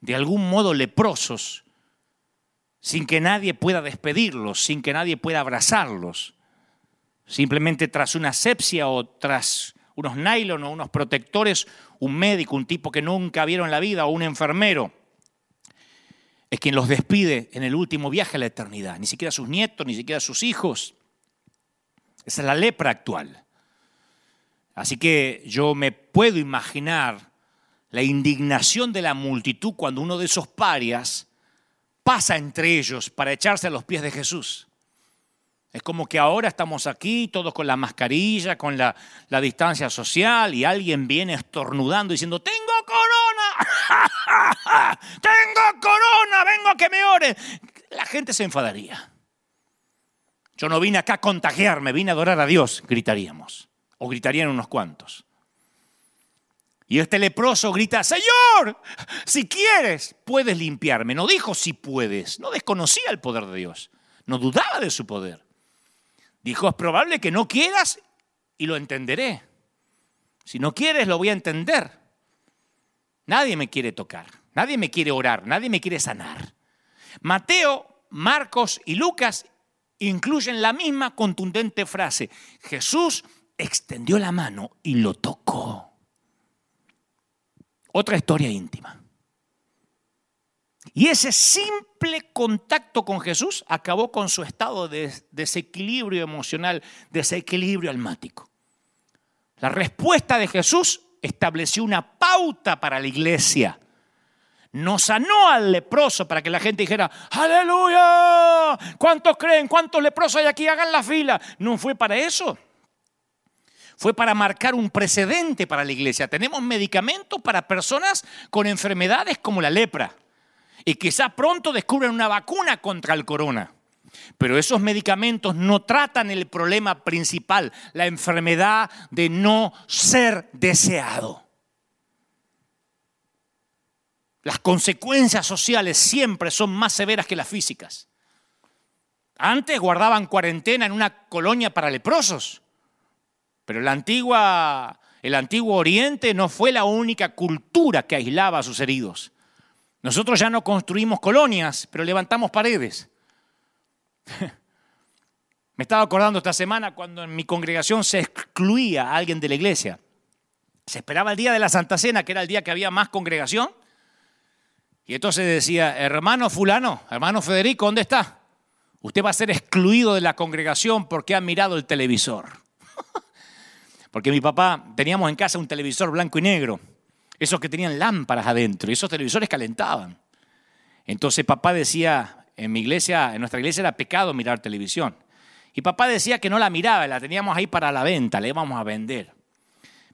de algún modo leprosos, sin que nadie pueda despedirlos, sin que nadie pueda abrazarlos, simplemente tras una asepsia o tras unos nylon o unos protectores, un médico, un tipo que nunca vieron la vida o un enfermero, es quien los despide en el último viaje a la eternidad, ni siquiera sus nietos, ni siquiera sus hijos. Esa es la lepra actual. Así que yo me puedo imaginar la indignación de la multitud cuando uno de esos parias pasa entre ellos para echarse a los pies de Jesús. Es como que ahora estamos aquí, todos con la mascarilla, con la, distancia social, y alguien viene estornudando diciendo, tengo corona, tengo corona, vengo a que me ore. La gente se enfadaría. Yo no vine acá a contagiarme, vine a adorar a Dios, gritaríamos. O gritarían unos cuantos. Y este leproso grita, Señor, si quieres, puedes limpiarme. No dijo si puedes, no desconocía el poder de Dios, no dudaba de su poder. Dijo, es probable que no quieras y lo entenderé. Si no quieres, lo voy a entender. Nadie me quiere tocar, nadie me quiere orar, nadie me quiere sanar. Mateo, Marcos y Lucas incluyen la misma contundente frase. Jesús extendió la mano y lo tocó. Otra historia íntima. Y ese simple contacto con Jesús acabó con su estado de desequilibrio emocional, desequilibrio almático. La respuesta de Jesús estableció una pauta para la iglesia. No sanó al leproso para que la gente dijera, aleluya, ¿cuántos creen? ¿Cuántos leprosos hay aquí? Hagan la fila. No fue para eso. Fue para marcar un precedente para la iglesia. Tenemos medicamentos para personas con enfermedades como la lepra. Y quizá pronto descubren una vacuna contra el corona. Pero esos medicamentos no tratan el problema principal, la enfermedad de no ser deseado. Las consecuencias sociales siempre son más severas que las físicas. Antes guardaban cuarentena en una colonia para leprosos, pero el antiguo Oriente no fue la única cultura que aislaba a sus heridos. Nosotros ya no construimos colonias, pero levantamos paredes. Me estaba acordando esta semana cuando en mi congregación se excluía a alguien de la iglesia. Se esperaba el día de la Santa Cena, que era el día que había más congregación. Y entonces decía, hermano fulano, hermano Federico, ¿dónde está? Usted va a ser excluido de la congregación porque ha mirado el televisor. porque mi papá, teníamos en casa un televisor blanco y negro. Esos que tenían lámparas adentro y esos televisores calentaban. Entonces papá decía, en mi iglesia, en nuestra iglesia era pecado mirar televisión. Y papá decía que no la miraba, la teníamos ahí para la venta, le íbamos a vender.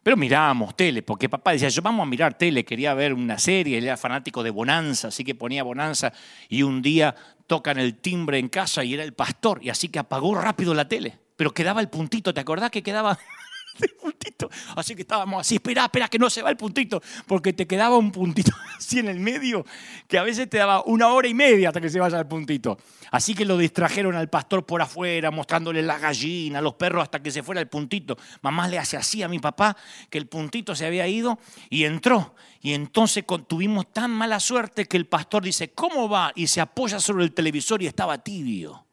Pero mirábamos tele, porque papá decía, yo vamos a mirar tele, quería ver una serie, él era fanático de Bonanza, así que ponía Bonanza y un día tocan el timbre en casa y era el pastor, y así que apagó rápido la tele. Pero quedaba el puntito, ¿te acordás que quedaba el puntito. Así que estábamos así, espera, espera, que no se va el puntito, porque te quedaba un puntito así en el medio, que a veces te daba una hora y media hasta que se vaya el puntito. Así que lo distrajeron al pastor por afuera, mostrándole la gallina, los perros hasta que se fuera el puntito. Mamá le hace así a mi papá, que el puntito se había ido y entró. Y entonces tuvimos tan mala suerte que el pastor dice, ¿cómo va? Y se apoya sobre el televisor y estaba tibio.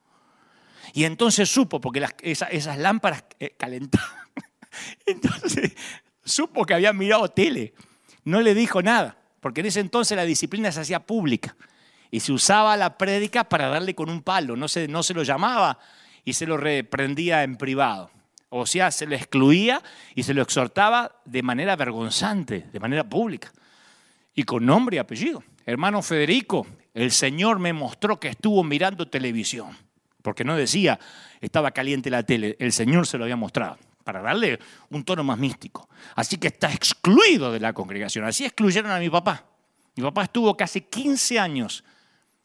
Y entonces supo, porque esas, lámparas eh, calentaban Entonces supo que había mirado tele. No le dijo nada, porque en ese entonces la disciplina se hacía pública y se usaba la prédica para darle con un palo. No se, no se lo llamaba y se lo reprendía en privado. O sea, se lo excluía y se lo exhortaba de manera vergonzante, de manera pública. Y con nombre y apellido. Hermano Federico, el Señor me mostró que estuvo mirando televisión. Porque no decía, estaba caliente la tele, el Señor se lo había mostrado para darle un tono más místico. Así que está excluido de la congregación. Así excluyeron a mi papá. Mi papá estuvo casi 15 años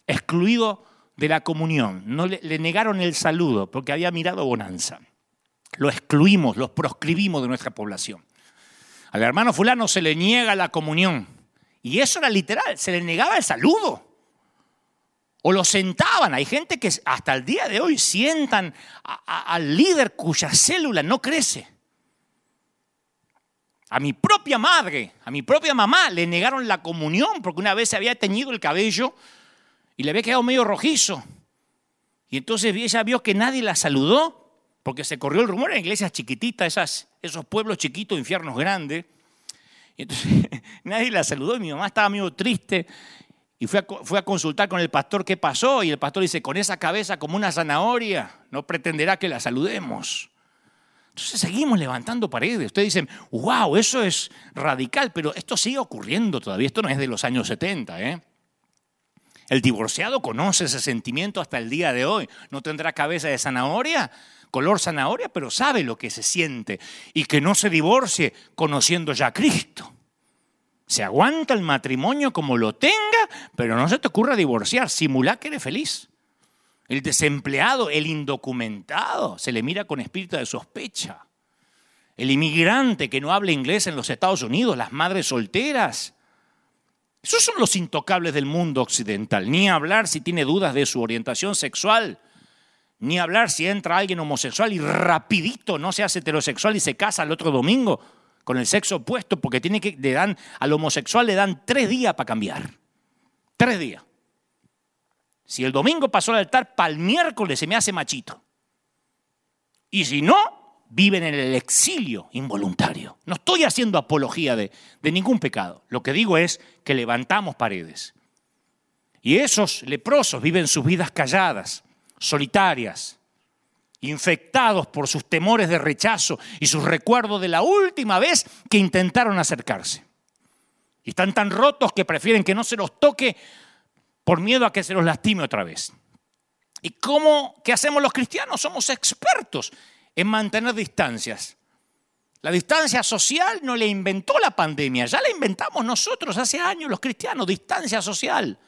excluido de la comunión. No le, le negaron el saludo porque había mirado bonanza. Lo excluimos, lo proscribimos de nuestra población. Al hermano fulano se le niega la comunión. Y eso era literal, se le negaba el saludo o lo sentaban. Hay gente que hasta el día de hoy sientan al líder cuya célula no crece. A mi propia madre, a mi propia mamá le negaron la comunión porque una vez se había teñido el cabello y le había quedado medio rojizo. Y entonces ella vio que nadie la saludó porque se corrió el rumor en iglesias chiquititas, esas, esos pueblos chiquitos, infiernos grandes. Y entonces nadie la saludó y mi mamá estaba medio triste y fue a, consultar con el pastor qué pasó y el pastor dice, con esa cabeza como una zanahoria, no pretenderá que la saludemos. Entonces seguimos levantando paredes. Ustedes dicen, wow, eso es radical, pero esto sigue ocurriendo todavía. Esto no es de los años 70. ¿eh? El divorciado conoce ese sentimiento hasta el día de hoy. No tendrá cabeza de zanahoria, color zanahoria, pero sabe lo que se siente. Y que no se divorcie conociendo ya a Cristo. Se aguanta el matrimonio como lo tenga, pero no se te ocurra divorciar. Simulá que eres feliz. El desempleado, el indocumentado, se le mira con espíritu de sospecha. El inmigrante que no habla inglés en los Estados Unidos, las madres solteras. Esos son los intocables del mundo occidental. Ni hablar si tiene dudas de su orientación sexual. Ni hablar si entra alguien homosexual y rapidito no se hace heterosexual y se casa el otro domingo con el sexo opuesto porque tiene que, le dan, al homosexual le dan tres días para cambiar. Tres días. Si el domingo pasó al altar, para el miércoles se me hace machito. Y si no, viven en el exilio involuntario. No estoy haciendo apología de, de ningún pecado. Lo que digo es que levantamos paredes. Y esos leprosos viven sus vidas calladas, solitarias, infectados por sus temores de rechazo y sus recuerdos de la última vez que intentaron acercarse. Y están tan rotos que prefieren que no se los toque por miedo a que se los lastime otra vez. ¿Y cómo qué hacemos los cristianos? Somos expertos en mantener distancias. La distancia social no la inventó la pandemia, ya la inventamos nosotros hace años los cristianos, distancia social.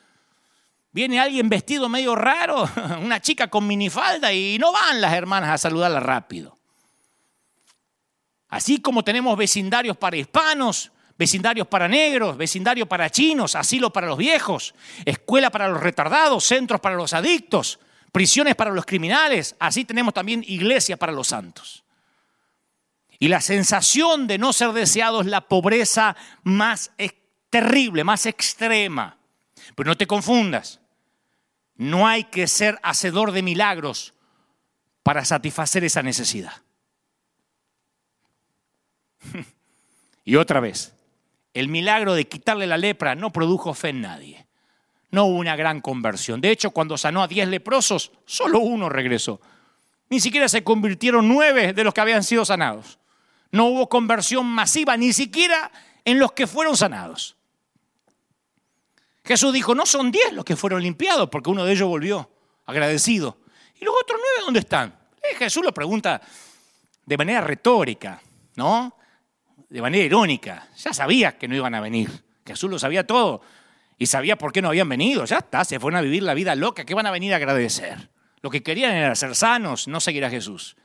Viene alguien vestido medio raro, una chica con minifalda y no van las hermanas a saludarla rápido. Así como tenemos vecindarios para hispanos, vecindarios para negros, vecindarios para chinos, asilo para los viejos, escuela para los retardados, centros para los adictos, prisiones para los criminales, así tenemos también iglesia para los santos. Y la sensación de no ser deseado es la pobreza más terrible, más extrema. Pero no te confundas. No hay que ser hacedor de milagros para satisfacer esa necesidad. y otra vez, el milagro de quitarle la lepra no produjo fe en nadie. No hubo una gran conversión. De hecho, cuando sanó a diez leprosos, solo uno regresó. Ni siquiera se convirtieron nueve de los que habían sido sanados. No hubo conversión masiva, ni siquiera en los que fueron sanados. Jesús dijo, no son diez los que fueron limpiados, porque uno de ellos volvió agradecido. ¿Y los otros nueve dónde están? Eh, Jesús lo pregunta de manera retórica, ¿no? De manera irónica. Ya sabía que no iban a venir. Jesús lo sabía todo. Y sabía por qué no habían venido. Ya está, se fueron a vivir la vida loca. ¿Qué van a venir a agradecer? Lo que querían era ser sanos, no seguir a Jesús.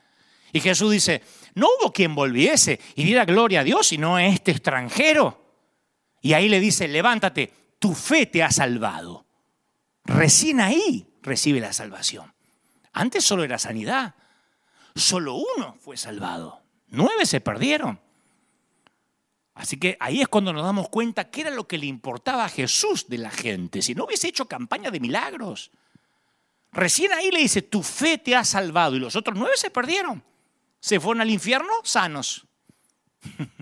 Y Jesús dice, no hubo quien volviese y diera gloria a Dios, sino a este extranjero. Y ahí le dice, levántate, tu fe te ha salvado. Recién ahí recibe la salvación. Antes solo era sanidad. Solo uno fue salvado. Nueve se perdieron. Así que ahí es cuando nos damos cuenta qué era lo que le importaba a Jesús de la gente. Si no hubiese hecho campaña de milagros. Recién ahí le dice, tu fe te ha salvado. Y los otros nueve se perdieron. Se fueron al infierno sanos.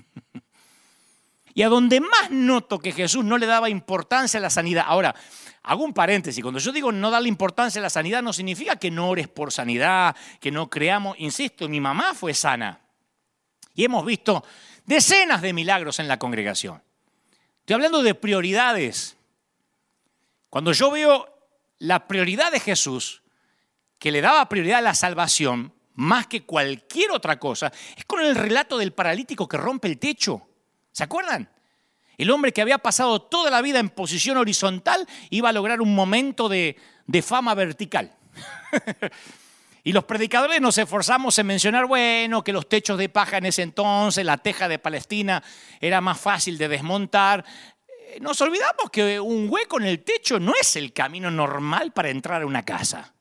Y a donde más noto que Jesús no le daba importancia a la sanidad. Ahora, hago un paréntesis. Cuando yo digo no darle importancia a la sanidad, no significa que no ores por sanidad, que no creamos. Insisto, mi mamá fue sana. Y hemos visto decenas de milagros en la congregación. Estoy hablando de prioridades. Cuando yo veo la prioridad de Jesús, que le daba prioridad a la salvación más que cualquier otra cosa, es con el relato del paralítico que rompe el techo. ¿Se acuerdan? El hombre que había pasado toda la vida en posición horizontal iba a lograr un momento de, fama vertical. y los predicadores nos esforzamos en mencionar, bueno, que los techos de paja en ese entonces, la teja de Palestina era más fácil de desmontar. Eh, nos olvidamos que un hueco en el techo no es el camino normal para entrar a una casa.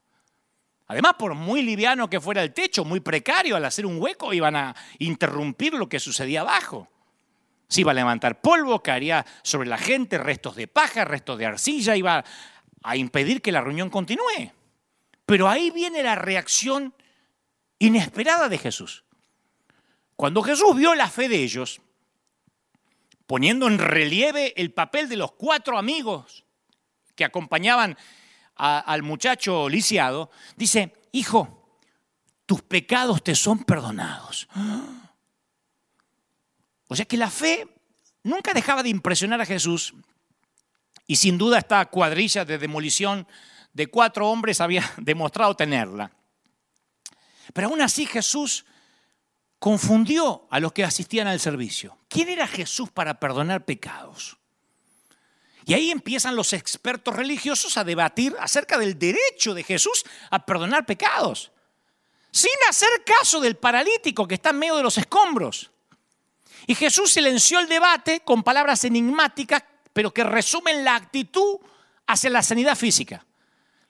Además, por muy liviano que fuera el techo, muy precario, al hacer un hueco iban a interrumpir lo que sucedía abajo. Se iba a levantar polvo, caería sobre la gente, restos de paja, restos de arcilla, iba a impedir que la reunión continúe. Pero ahí viene la reacción inesperada de Jesús. Cuando Jesús vio la fe de ellos, poniendo en relieve el papel de los cuatro amigos que acompañaban al muchacho lisiado, dice, hijo, tus pecados te son perdonados. O sea que la fe nunca dejaba de impresionar a Jesús y sin duda esta cuadrilla de demolición de cuatro hombres había demostrado tenerla. Pero aún así Jesús confundió a los que asistían al servicio. ¿Quién era Jesús para perdonar pecados? Y ahí empiezan los expertos religiosos a debatir acerca del derecho de Jesús a perdonar pecados, sin hacer caso del paralítico que está en medio de los escombros. Y Jesús silenció el debate con palabras enigmáticas, pero que resumen la actitud hacia la sanidad física.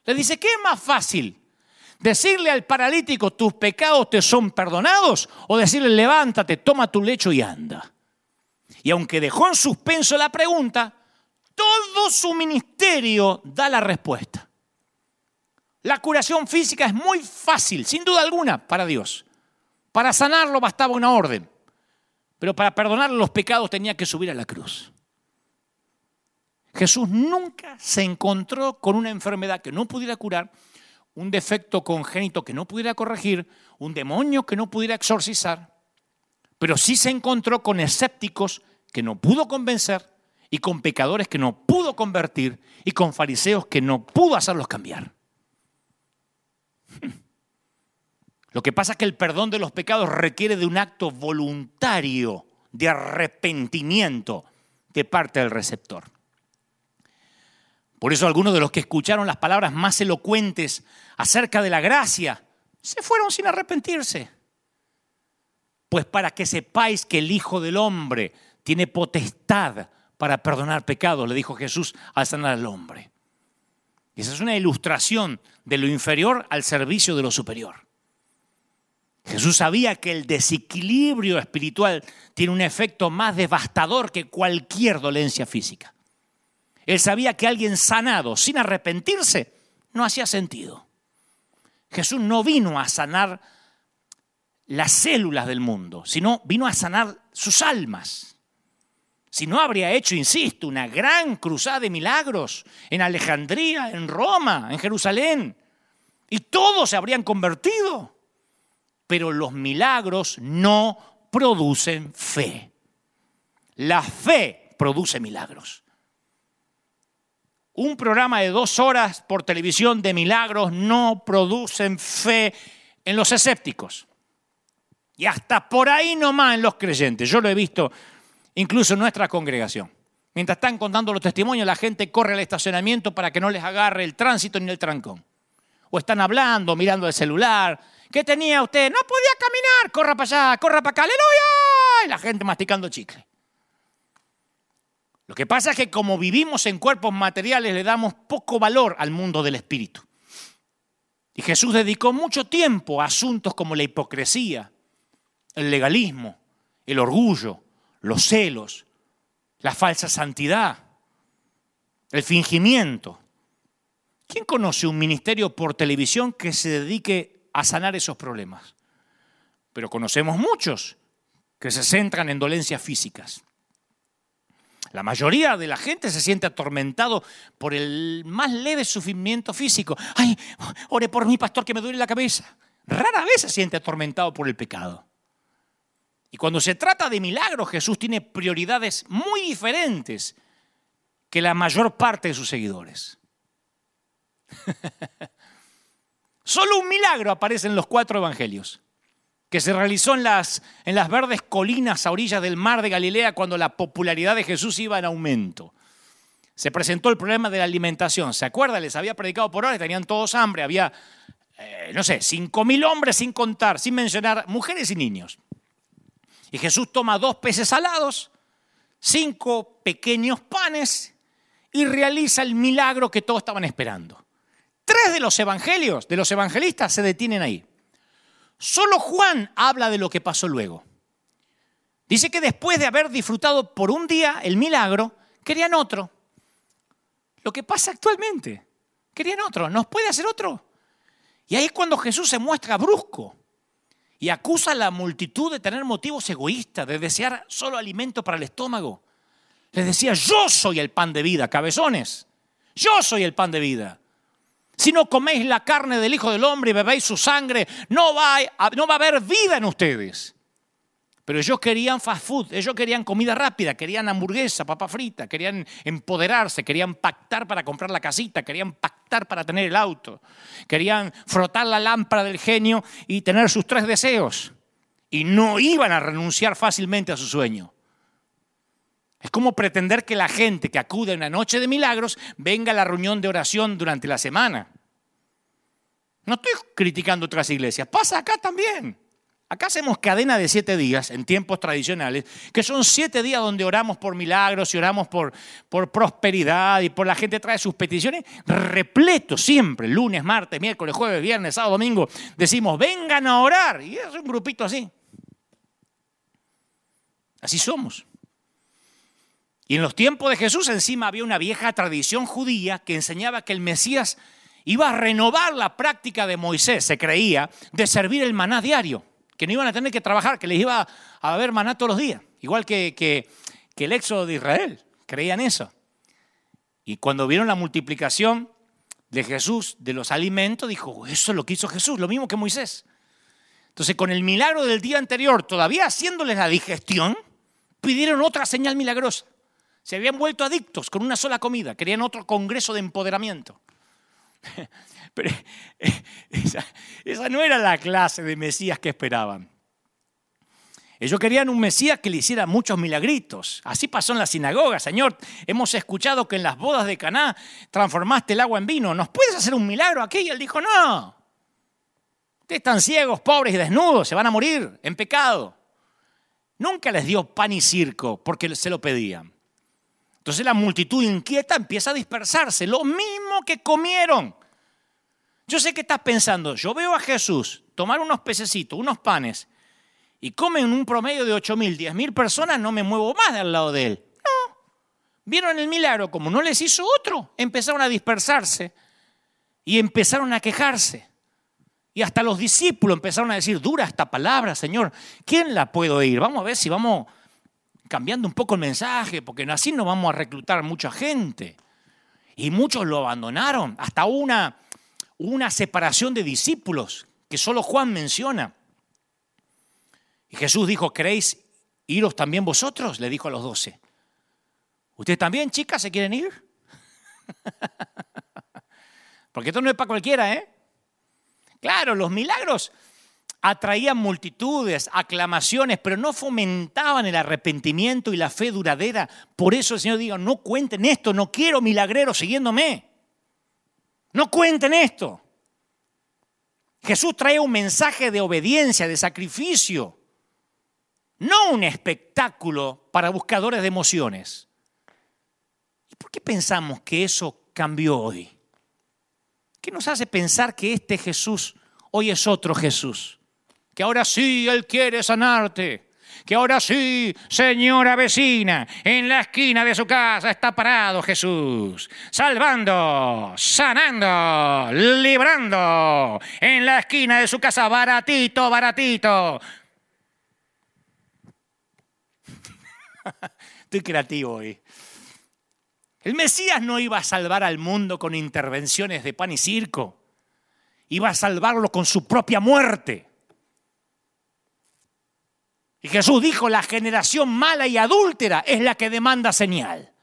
Le dice, ¿qué es más fácil? ¿Decirle al paralítico, tus pecados te son perdonados? ¿O decirle, levántate, toma tu lecho y anda? Y aunque dejó en suspenso la pregunta, todo su ministerio da la respuesta. La curación física es muy fácil, sin duda alguna, para Dios. Para sanarlo bastaba una orden, pero para perdonar los pecados tenía que subir a la cruz. Jesús nunca se encontró con una enfermedad que no pudiera curar, un defecto congénito que no pudiera corregir, un demonio que no pudiera exorcizar, pero sí se encontró con escépticos que no pudo convencer y con pecadores que no pudo convertir y con fariseos que no pudo hacerlos cambiar. Lo que pasa es que el perdón de los pecados requiere de un acto voluntario de arrepentimiento de parte del receptor. Por eso algunos de los que escucharon las palabras más elocuentes acerca de la gracia se fueron sin arrepentirse. Pues para que sepáis que el Hijo del Hombre tiene potestad para perdonar pecados, le dijo Jesús al sanar al hombre. Esa es una ilustración de lo inferior al servicio de lo superior. Jesús sabía que el desequilibrio espiritual tiene un efecto más devastador que cualquier dolencia física. Él sabía que alguien sanado sin arrepentirse no hacía sentido. Jesús no vino a sanar las células del mundo, sino vino a sanar sus almas. Si no habría hecho, insisto, una gran cruzada de milagros en Alejandría, en Roma, en Jerusalén, y todos se habrían convertido. Pero los milagros no producen fe. La fe produce milagros. Un programa de dos horas por televisión de milagros no producen fe en los escépticos. Y hasta por ahí nomás en los creyentes. Yo lo he visto incluso en nuestra congregación. Mientras están contando los testimonios, la gente corre al estacionamiento para que no les agarre el tránsito ni el trancón. O están hablando, mirando el celular. ¿Qué tenía usted? No podía caminar. Corra para allá, corra para acá. ¡Aleluya! Y la gente masticando chicle. Lo que pasa es que como vivimos en cuerpos materiales le damos poco valor al mundo del espíritu. Y Jesús dedicó mucho tiempo a asuntos como la hipocresía, el legalismo, el orgullo, los celos, la falsa santidad, el fingimiento. ¿Quién conoce un ministerio por televisión que se dedique a sanar esos problemas? Pero conocemos muchos que se centran en dolencias físicas. La mayoría de la gente se siente atormentado por el más leve sufrimiento físico. Ay, ore por mi pastor que me duele la cabeza. Rara vez se siente atormentado por el pecado. Y cuando se trata de milagros, Jesús tiene prioridades muy diferentes que la mayor parte de sus seguidores. Solo un milagro aparece en los cuatro evangelios que se realizó en las, en las verdes colinas a orillas del mar de Galilea cuando la popularidad de Jesús iba en aumento. Se presentó el problema de la alimentación. ¿Se acuerdan? Les había predicado por horas, tenían todos hambre. Había, eh, no sé, cinco mil hombres sin contar, sin mencionar mujeres y niños. Y Jesús toma dos peces salados, cinco pequeños panes y realiza el milagro que todos estaban esperando. Tres de los evangelios, de los evangelistas, se detienen ahí. Solo Juan habla de lo que pasó luego. Dice que después de haber disfrutado por un día el milagro, querían otro. Lo que pasa actualmente, querían otro. ¿Nos puede hacer otro? Y ahí es cuando Jesús se muestra brusco y acusa a la multitud de tener motivos egoístas, de desear solo alimento para el estómago. Les decía, yo soy el pan de vida, cabezones. Yo soy el pan de vida. Si no coméis la carne del Hijo del Hombre y bebéis su sangre, no va a, no va a haber vida en ustedes. Pero ellos querían fast food, ellos querían comida rápida, querían hamburguesa, papa frita, querían empoderarse, querían pactar para comprar la casita, querían pactar para tener el auto, querían frotar la lámpara del genio y tener sus tres deseos. Y no iban a renunciar fácilmente a su sueño. Es como pretender que la gente que acude a una noche de milagros venga a la reunión de oración durante la semana. No estoy criticando otras iglesias, pasa acá también. Acá hacemos cadena de siete días en tiempos tradicionales, que son siete días donde oramos por milagros y oramos por, por prosperidad y por la gente trae sus peticiones, repleto siempre, lunes, martes, miércoles, jueves, viernes, sábado, domingo, decimos, vengan a orar. Y es un grupito así. Así somos. Y en los tiempos de Jesús encima había una vieja tradición judía que enseñaba que el Mesías iba a renovar la práctica de Moisés, se creía, de servir el maná diario. que no iban a tener que trabajar, que les iba a haber maná todos los días, igual que, el éxodo de Israel, creían eso. Y cuando vieron la multiplicación de Jesús de los alimentos, dijo, eso es lo que hizo Jesús, lo mismo que Moisés. Entonces, con el milagro del día anterior, todavía haciéndoles la digestión, pidieron otra señal milagrosa. Se habían vuelto adictos con una sola comida, querían otro congreso de empoderamiento. Pero esa, esa, no era la clase de Mesías que esperaban. Ellos querían un Mesías que le hiciera muchos milagritos. Así pasó en la sinagoga, Señor. Hemos escuchado que en las bodas de Caná transformaste el agua en vino. ¿Nos puedes hacer un milagro aquí? Y él dijo, no. Ustedes están ciegos, pobres y desnudos, se van a morir en pecado. Nunca les dio pan y circo porque se lo pedían. Entonces la multitud inquieta empieza a dispersarse, lo mismo que comieron. Yo sé que estás pensando, yo veo a Jesús tomar unos pececitos, unos panes, y comen un promedio de 8 mil, 10 mil personas, no me muevo más de al lado de él. No. Vieron el milagro, como no les hizo otro, empezaron a dispersarse y empezaron a quejarse. Y hasta los discípulos empezaron a decir, dura esta palabra, Señor, ¿quién la puede oír? Vamos a ver si vamos cambiando un poco el mensaje, porque así no vamos a reclutar mucha gente. Y muchos lo abandonaron, hasta una, una separación de discípulos que solo Juan menciona. Y Jesús dijo, ¿queréis iros también vosotros? Le dijo a los doce. ¿Ustedes también, chicas, se quieren ir? Porque esto no es para cualquiera, ¿eh? Claro, los milagros atraían multitudes, aclamaciones, pero no fomentaban el arrepentimiento y la fe duradera. Por eso el Señor dijo, no cuenten esto, no quiero milagreros siguiéndome. No cuenten esto. Jesús trae un mensaje de obediencia, de sacrificio, no un espectáculo para buscadores de emociones. ¿Y por qué pensamos que eso cambió hoy? ¿Qué nos hace pensar que este Jesús hoy es otro Jesús? Que ahora sí Él quiere sanarte. Que ahora sí, señora vecina, en la esquina de su casa está parado Jesús, salvando, sanando, librando. En la esquina de su casa, baratito, baratito. Estoy creativo hoy. El Mesías no iba a salvar al mundo con intervenciones de pan y circo. Iba a salvarlo con su propia muerte. Y Jesús dijo, la generación mala y adúltera es la que demanda señal.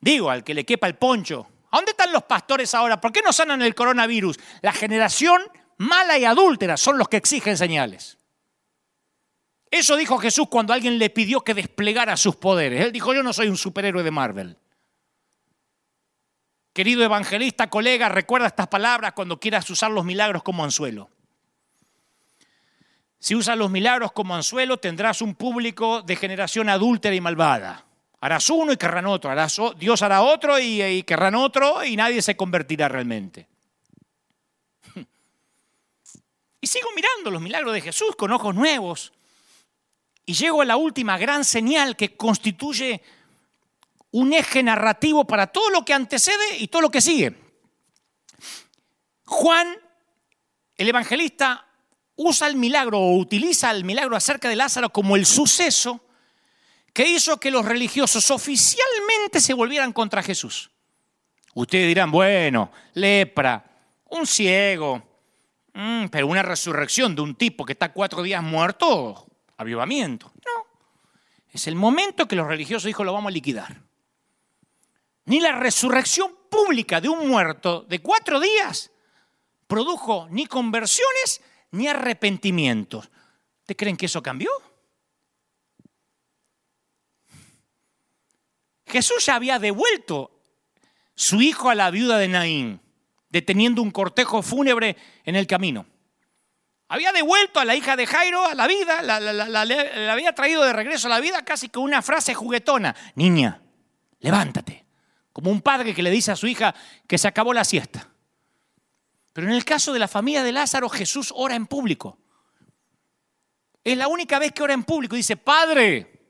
Digo, al que le quepa el poncho, ¿a dónde están los pastores ahora? ¿Por qué no sanan el coronavirus? La generación mala y adúltera son los que exigen señales. Eso dijo Jesús cuando alguien le pidió que desplegara sus poderes. Él dijo, yo no soy un superhéroe de Marvel. Querido evangelista, colega, recuerda estas palabras cuando quieras usar los milagros como anzuelo. Si usas los milagros como anzuelo, tendrás un público de generación adúltera y malvada. Harás uno y querrán otro. Dios hará otro y, y querrán otro y nadie se convertirá realmente. Y sigo mirando los milagros de Jesús con ojos nuevos. Y llego a la última gran señal que constituye un eje narrativo para todo lo que antecede y todo lo que sigue. Juan, el evangelista, usa el milagro o utiliza el milagro acerca de Lázaro como el suceso que hizo que los religiosos oficialmente se volvieran contra Jesús. Ustedes dirán, bueno, lepra, un ciego, mm, pero una resurrección de un tipo que está cuatro días muerto, avivamiento. No. Es el momento que los religiosos dijo lo vamos a liquidar. Ni la resurrección pública de un muerto de cuatro días produjo ni conversiones ni arrepentimientos. ¿Te creen que eso cambió? Jesús ya había devuelto su hijo a la viuda de Naín, deteniendo un cortejo fúnebre en el camino. Había devuelto a la hija de Jairo a la vida, la, había traído de regreso a la vida casi con una frase juguetona. Niña, levántate. Como un padre que le dice a su hija que se acabó la siesta. Pero en el caso de la familia de Lázaro, Jesús ora en público. Es la única vez que ora en público. Dice, Padre,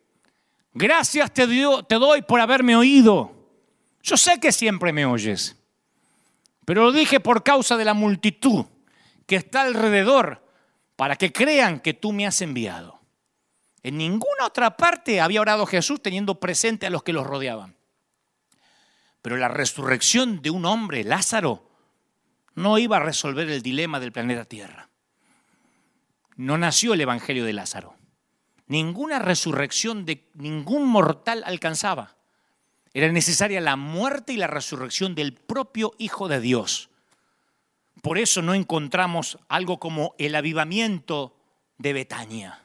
gracias te, te doy por haberme oído. Yo sé que siempre me oyes, pero lo dije por causa de la multitud que está alrededor para que crean que tú me has enviado. En ninguna otra parte había orado Jesús teniendo presente a los que los rodeaban. Pero la resurrección de un hombre, Lázaro, no iba a resolver el dilema del planeta Tierra. No nació el Evangelio de Lázaro. Ninguna resurrección de ningún mortal alcanzaba. Era necesaria la muerte y la resurrección del propio Hijo de Dios. Por eso no encontramos algo como el avivamiento de Betania.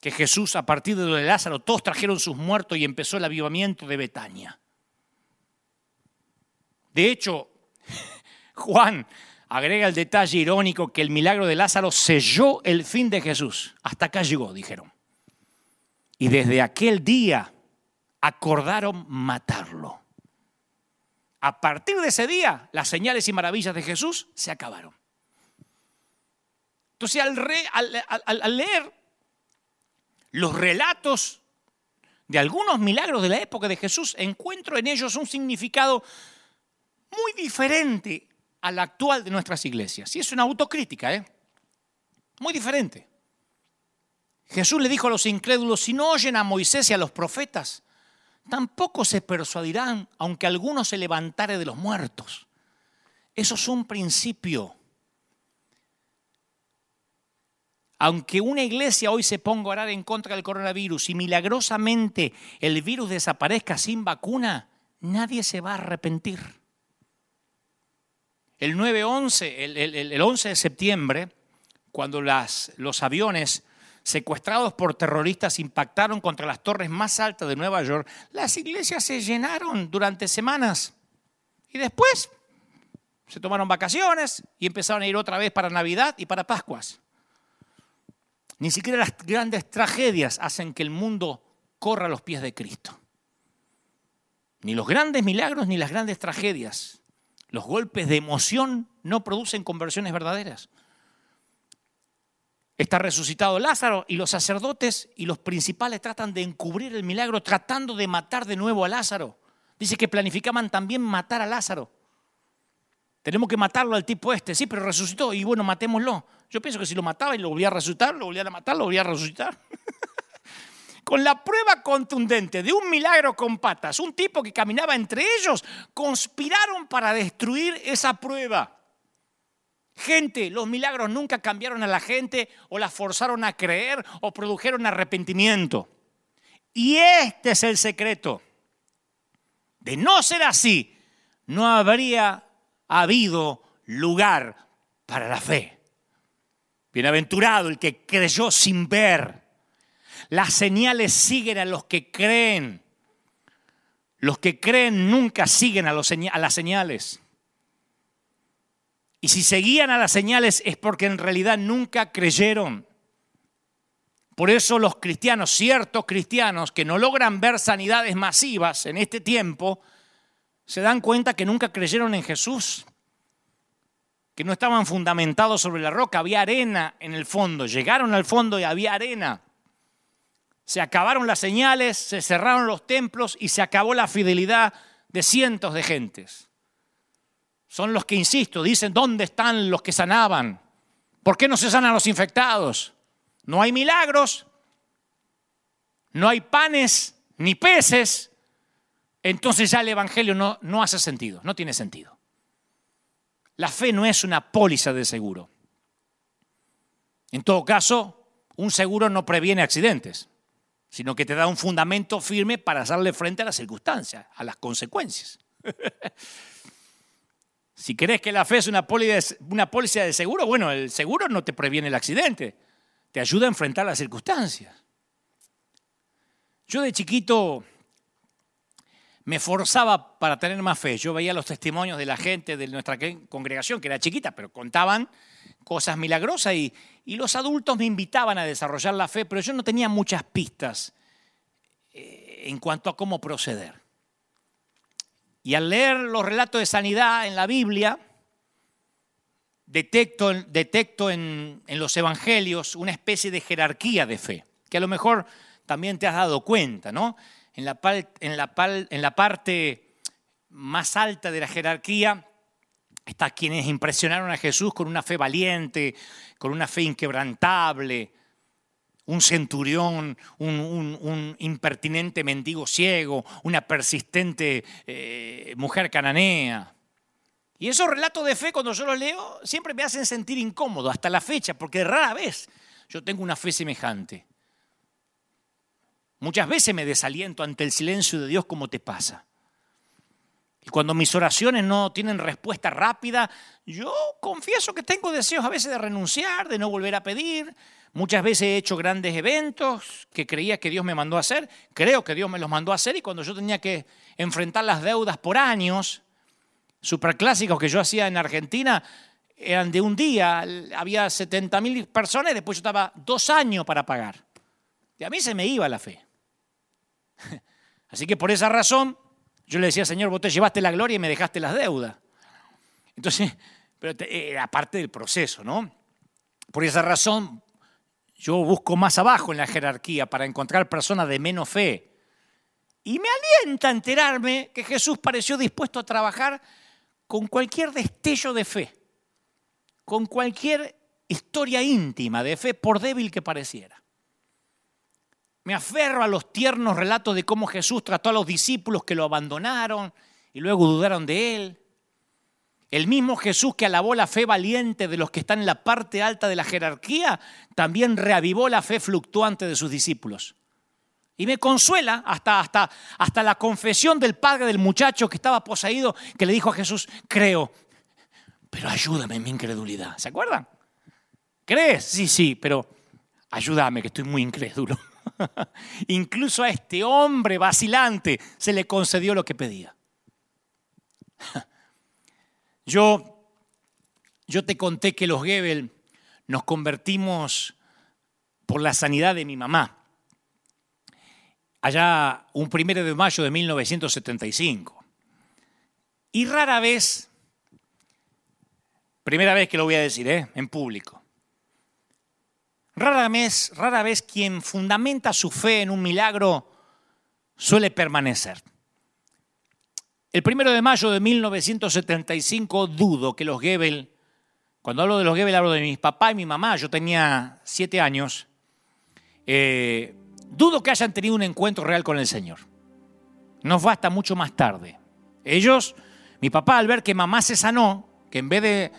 Que Jesús, a partir de lo de Lázaro, todos trajeron sus muertos y empezó el avivamiento de Betania. De hecho, Juan agrega el detalle irónico que el milagro de Lázaro selló el fin de Jesús. Hasta acá llegó, dijeron. Y desde aquel día acordaron matarlo. A partir de ese día, las señales y maravillas de Jesús se acabaron. Entonces, al, leer los relatos de algunos milagros de la época de Jesús, encuentro en ellos un significado muy diferente al actual de nuestras iglesias. Y es una autocrítica, ¿eh? Muy diferente. Jesús le dijo a los incrédulos, si no oyen a Moisés y a los profetas, tampoco se persuadirán, aunque alguno se levantare de los muertos. Eso es un principio. Aunque una iglesia hoy se ponga a orar en contra del coronavirus y milagrosamente el virus desaparezca sin vacuna, nadie se va a arrepentir. El 9-11, el, 11 de septiembre, cuando los aviones secuestrados por terroristas impactaron contra las torres más altas de Nueva York, las iglesias se llenaron durante semanas. Y después se tomaron vacaciones y empezaron a ir otra vez para Navidad y para Pascuas. Ni siquiera las grandes tragedias hacen que el mundo corra a los pies de Cristo. Ni los grandes milagros ni las grandes tragedias los golpes de emoción no producen conversiones verdaderas. Está resucitado Lázaro y los sacerdotes y los principales tratan de encubrir el milagro tratando de matar de nuevo a Lázaro. Dice que planificaban también matar a Lázaro. Tenemos que matarlo al tipo este, sí, pero resucitó y bueno, matémoslo. Yo pienso que si lo mataba y lo volvía a resucitar, lo volvía a matar, lo volvía a resucitar. con la prueba contundente de un milagro con patas, un tipo que caminaba entre ellos, conspiraron para destruir esa prueba. Gente, los milagros nunca cambiaron a la gente o la forzaron a creer o produjeron arrepentimiento. Y este es el secreto. De no ser así, no habría habido lugar para la fe. Bienaventurado el que creyó sin ver. Las señales siguen a los que creen. Los que creen nunca siguen a, las señales. Y si seguían a las señales es porque en realidad nunca creyeron. Por eso los cristianos, ciertos cristianos que no logran ver sanidades masivas en este tiempo, se dan cuenta que nunca creyeron en Jesús, que no estaban fundamentados sobre la roca, había arena en el fondo, llegaron al fondo y había arena. Se acabaron las señales, se cerraron los templos y se acabó la fidelidad de cientos de gentes. Son los que, insisto, dicen, ¿dónde están los que sanaban? ¿Por qué no se sanan los infectados? No hay milagros, no hay panes ni peces, entonces ya el Evangelio no, no hace sentido, no tiene sentido. La fe no es una póliza de seguro. En todo caso, un seguro no previene accidentes sino que te da un fundamento firme para hacerle frente a las circunstancias, a las consecuencias. si crees que la fe es una póliza, de seguro, bueno, el seguro no te previene el accidente, te ayuda a enfrentar las circunstancias. Yo de chiquito me forzaba para tener más fe. Yo veía los testimonios de la gente de nuestra congregación, que era chiquita, pero contaban cosas milagrosas y, los adultos me invitaban a desarrollar la fe, pero yo no tenía muchas pistas eh, en cuanto a cómo proceder. Y al leer los relatos de sanidad en la Biblia, detecto, detecto en, los evangelios una especie de jerarquía de fe, que a lo mejor también te has dado cuenta, ¿no? En la, en la, en la parte más alta de la jerarquía Está quienes impresionaron a Jesús con una fe valiente, con una fe inquebrantable, un centurión, un, impertinente mendigo ciego, una persistente eh, mujer cananea. Y esos relatos de fe, cuando yo los leo, siempre me hacen sentir incómodo, hasta la fecha, porque rara vez yo tengo una fe semejante. Muchas veces me desaliento ante el silencio de Dios como te pasa. Y cuando mis oraciones no tienen respuesta rápida, yo confieso que tengo deseos a veces de renunciar, de no volver a pedir. Muchas veces he hecho grandes eventos que creía que Dios me mandó a hacer. Creo que Dios me los mandó a hacer y cuando yo tenía que enfrentar las deudas por años, superclásicos que yo hacía en Argentina, eran de un día, había 70 mil personas y después yo estaba dos años para pagar. Y a mí se me iba la fe. Así que por esa razón yo le decía, Señor, vos te llevaste la gloria y me dejaste las deudas. Entonces, pero era parte del proceso, ¿no? Por esa razón, yo busco más abajo en la jerarquía para encontrar personas de menos fe. Y me alienta enterarme que Jesús pareció dispuesto a trabajar con cualquier destello de fe, con cualquier historia íntima de fe, por débil que pareciera. Me aferro a los tiernos relatos de cómo Jesús trató a los discípulos que lo abandonaron y luego dudaron de él. El mismo Jesús que alabó la fe valiente de los que están en la parte alta de la jerarquía, también reavivó la fe fluctuante de sus discípulos. Y me consuela hasta, hasta, hasta la confesión del padre del muchacho que estaba poseído, que le dijo a Jesús, creo, pero ayúdame en mi incredulidad. ¿Se acuerdan? ¿Crees? Sí, sí, pero ayúdame, que estoy muy incrédulo. Incluso a este hombre vacilante se le concedió lo que pedía. Yo, yo te conté que los Gebel nos convertimos por la sanidad de mi mamá. Allá un primero de mayo de 1975. Y rara vez, primera vez que lo voy a decir, ¿eh? en público, Rara vez, rara vez quien fundamenta su fe en un milagro suele permanecer. El primero de mayo de 1975 dudo que los Gebel, cuando hablo de los Gebel hablo de mis papá y mi mamá, yo tenía siete años, eh, dudo que hayan tenido un encuentro real con el Señor. Nos basta mucho más tarde. Ellos, mi papá al ver que mamá se sanó, que en vez de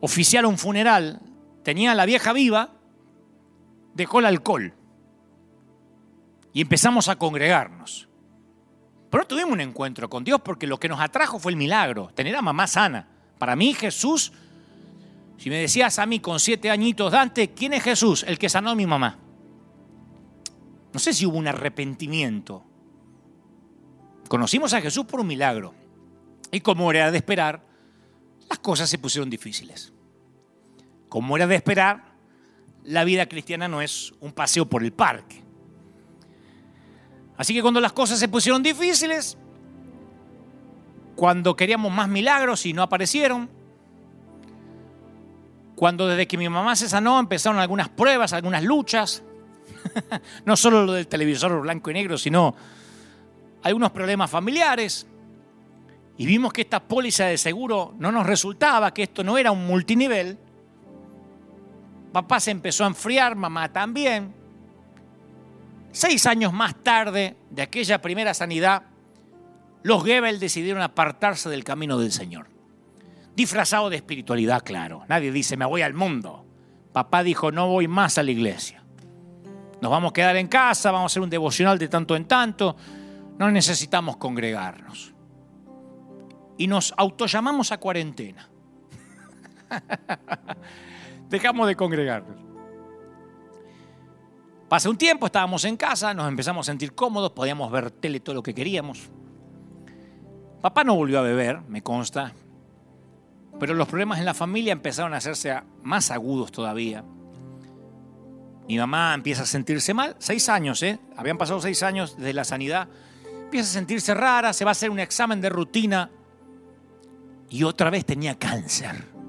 oficiar un funeral tenía a la vieja viva, dejó el alcohol y empezamos a congregarnos. Pero tuvimos un encuentro con Dios porque lo que nos atrajo fue el milagro, tener a mamá sana. Para mí Jesús, si me decías a mí con siete añitos, Dante, ¿quién es Jesús? El que sanó a mi mamá. No sé si hubo un arrepentimiento. Conocimos a Jesús por un milagro. Y como era de esperar, las cosas se pusieron difíciles. Como era de esperar, la vida cristiana no es un paseo por el parque. Así que cuando las cosas se pusieron difíciles, cuando queríamos más milagros y no aparecieron, cuando desde que mi mamá se sanó empezaron algunas pruebas, algunas luchas, no solo lo del televisor blanco y negro, sino algunos problemas familiares, y vimos que esta póliza de seguro no nos resultaba, que esto no era un multinivel, Papá se empezó a enfriar, mamá también. Seis años más tarde de aquella primera sanidad, los Gebel decidieron apartarse del camino del Señor. Disfrazado de espiritualidad, claro. Nadie dice, me voy al mundo. Papá dijo, no voy más a la iglesia. Nos vamos a quedar en casa, vamos a hacer un devocional de tanto en tanto. No necesitamos congregarnos. Y nos autollamamos a cuarentena. dejamos de congregarnos. Pasa un tiempo, estábamos en casa, nos empezamos a sentir cómodos, podíamos ver tele todo lo que queríamos. Papá no volvió a beber, me consta, pero los problemas en la familia empezaron a hacerse más agudos todavía. Mi mamá empieza a sentirse mal, seis años, ¿eh? habían pasado seis años desde la sanidad, empieza a sentirse rara, se va a hacer un examen de rutina y otra vez tenía cáncer.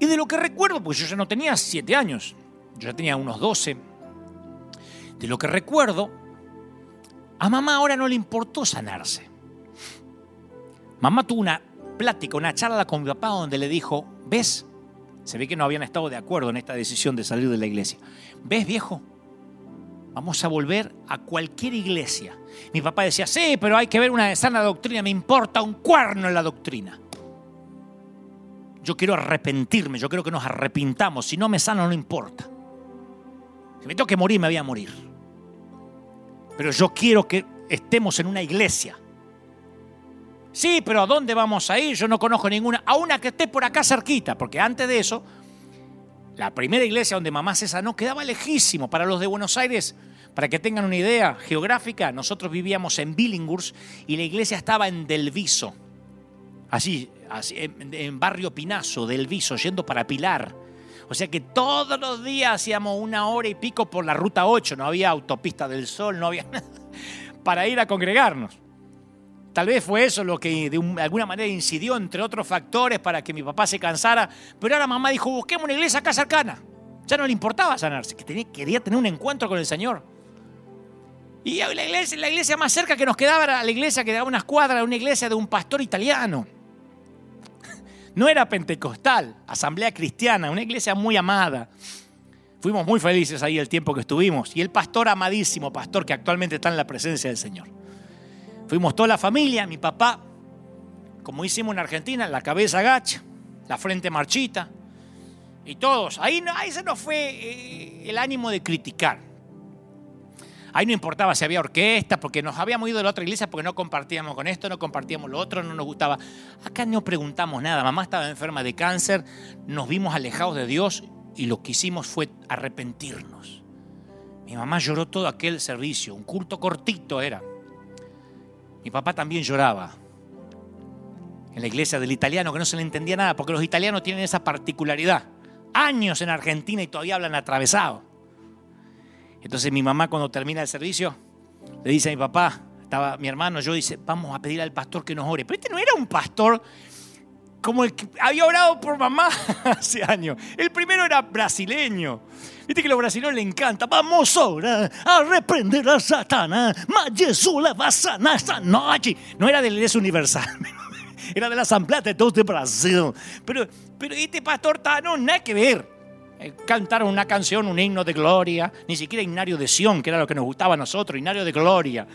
Y de lo que recuerdo, pues yo ya no tenía siete años, yo ya tenía unos doce. De lo que recuerdo, a mamá ahora no le importó sanarse. Mamá tuvo una plática, una charla con mi papá donde le dijo, ¿ves? Se ve que no habían estado de acuerdo en esta decisión de salir de la iglesia. ¿Ves, viejo? Vamos a volver a cualquier iglesia. Mi papá decía, sí, pero hay que ver una sana doctrina, me importa un cuerno en la doctrina. Yo quiero arrepentirme, yo quiero que nos arrepintamos. Si no me sano, no importa. Si me tengo que morir, me voy a morir. Pero yo quiero que estemos en una iglesia. Sí, pero ¿a dónde vamos a ir? Yo no conozco ninguna. A una que esté por acá cerquita, porque antes de eso, la primera iglesia donde mamá se sanó quedaba lejísimo. Para los de Buenos Aires, para que tengan una idea geográfica, nosotros vivíamos en Billinghurst y la iglesia estaba en Delviso, así en, barrio Pinazo, Delviso, yendo para Pilar. O sea que todos los días hacíamos una hora y pico por la ruta 8, no había autopista del sol, no había nada para ir a congregarnos. Tal vez fue eso lo que de, alguna manera incidió, entre otros factores, para que mi papá se cansara. Pero ahora mamá dijo, busquemos una iglesia acá cercana. Ya no le importaba sanarse, que quería tener un encuentro con el Señor. Y la iglesia, la iglesia más cerca que nos quedaba era la iglesia que daba unas cuadras, una iglesia de un pastor italiano. No era pentecostal, asamblea cristiana, una iglesia muy amada. Fuimos muy felices ahí el tiempo que estuvimos. Y el pastor amadísimo, pastor que actualmente está en la presencia del Señor. Fuimos toda la familia, mi papá, como hicimos en Argentina, la cabeza agacha, la frente marchita. Y todos. Ahí, ahí se nos fue eh, el ánimo de criticar. Ahí no importaba si había orquesta, porque nos habíamos ido de la otra iglesia porque no compartíamos con esto, no compartíamos lo otro, no nos gustaba. Acá no preguntamos nada. Mamá estaba enferma de cáncer, nos vimos alejados de Dios y lo que hicimos fue arrepentirnos. Mi mamá lloró todo aquel servicio, un culto cortito era. Mi papá también lloraba. En la iglesia del italiano, que no se le entendía nada, porque los italianos tienen esa particularidad. Años en Argentina y todavía hablan atravesado. Entonces mi mamá cuando termina el servicio le dice a mi papá, estaba mi hermano, yo dice, vamos a pedir al pastor que nos ore. Pero este no era un pastor como el que había orado por mamá hace años. El primero era brasileño. Viste que a los brasileños le encanta. Vamos ahora a reprender a Satanás. Mas Jesús le va a sanar esta noche. No era de la Iglesia Universal. Era de la Asamblea de Todos de Brasil. Pero, pero este pastor no, nada que ver. Eh, cantaron una canción, un himno de gloria. Ni siquiera himnario de Sión, que era lo que nos gustaba a nosotros. Himnario de gloria.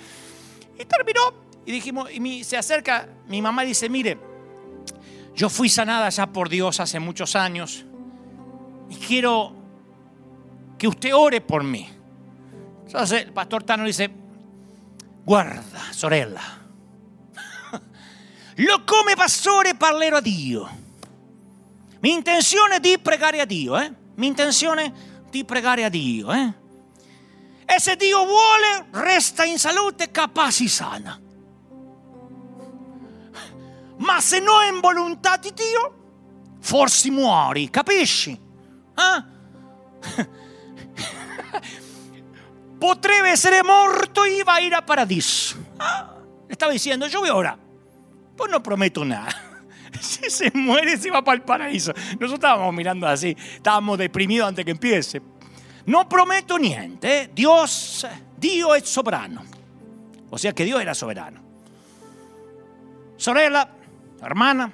Y terminó. Y dijimos, y se acerca, mi mamá dice, mire, yo fui sanada ya por Dios hace muchos años y quiero que usted ore por mí. Entonces el pastor Tano dice, guarda, sorella. Lo come pastore parlerò a Dio. Mi intenzione è di pregare a Dio, eh? Mi intenzione di pregare a Dio, eh? E se Dio vuole, resta in salute, capaci sana. Ma se no è in volontà di Dio, forse muori, capisci? Eh? Potrebbe essere morto y va a ir a paradiso. Ah, estaba diciendo, yo voy ahora. Pues no prometo nada. Si se muere, se va para el paraíso. Nosotros estábamos mirando así, estábamos deprimidos antes que empiece. No prometo niente. ¿eh? Dios, Dio es soberano. O sea que Dios era soberano. Sorella, hermana,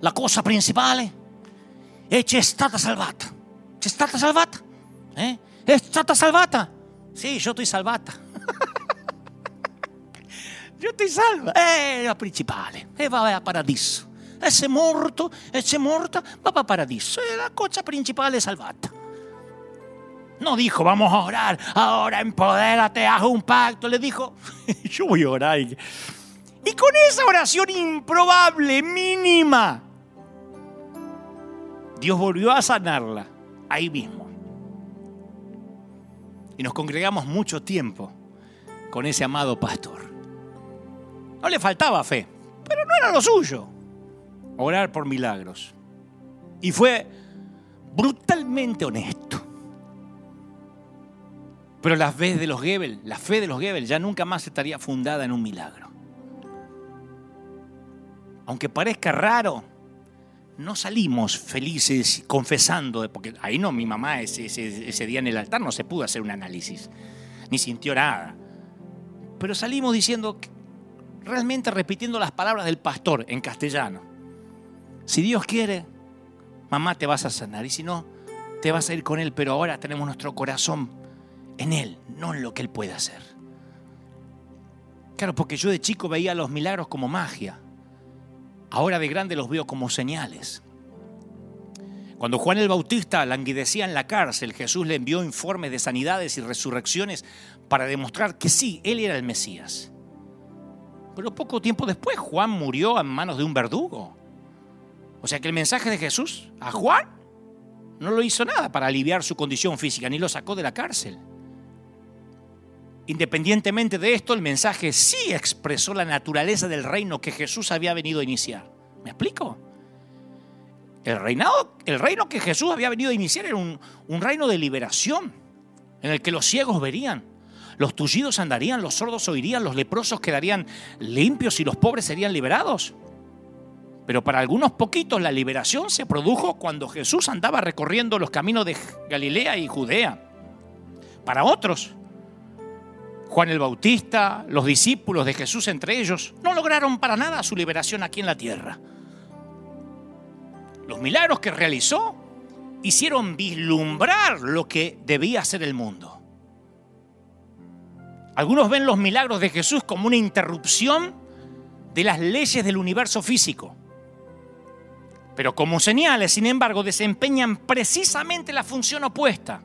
la cosa principale è c'è stata salvata. C'è stata salvata? Eh? È stata salvata? Sì, io ti salvata. Io ti salva. È la principale. E va a paradiso. E se è morto, e se è morta, va a paradiso. E la cosa principale è salvata. No dijo, vamos a orar, ahora empodérate, haz un pacto. Le dijo, yo voy a orar. Y con esa oración improbable, mínima, Dios volvió a sanarla ahí mismo. Y nos congregamos mucho tiempo con ese amado pastor. No le faltaba fe, pero no era lo suyo. Orar por milagros. Y fue brutalmente honesto. Pero la fe de los Gebel, la fe de los Gebel ya nunca más estaría fundada en un milagro aunque parezca raro, no salimos felices confesando, porque ahí no, mi mamá ese, ese, día en el altar no se pudo hacer un análisis, ni sintió nada. Pero salimos diciendo, realmente repitiendo las palabras del pastor en castellano. Si Dios quiere, mamá te vas a sanar y si no, te vas a ir con Él, pero ahora tenemos nuestro corazón en Él, no en lo que Él puede hacer. Claro, porque yo de chico veía los milagros como magia. Ahora de grande los veo como señales. Cuando Juan el Bautista languidecía en la cárcel, Jesús le envió informes de sanidades y resurrecciones para demostrar que sí, él era el Mesías. Pero poco tiempo después Juan murió en manos de un verdugo. O sea que el mensaje de Jesús a Juan no lo hizo nada para aliviar su condición física, ni lo sacó de la cárcel. Independientemente de esto, el mensaje sí expresó la naturaleza del reino que Jesús había venido a iniciar. ¿Me explico? El, reinado, el reino que Jesús había venido a iniciar era un, un reino de liberación, en el que los ciegos verían, los tullidos andarían, los sordos oirían, los leprosos quedarían limpios y los pobres serían liberados. Pero para algunos poquitos la liberación se produjo cuando Jesús andaba recorriendo los caminos de Galilea y Judea. Para otros, Juan el Bautista, los discípulos de Jesús entre ellos, no lograron para nada su liberación aquí en la tierra. Los milagros que realizó hicieron vislumbrar lo que debía ser el mundo. Algunos ven los milagros de Jesús como una interrupción de las leyes del universo físico. Pero como señales, sin embargo, desempeñan precisamente la función opuesta.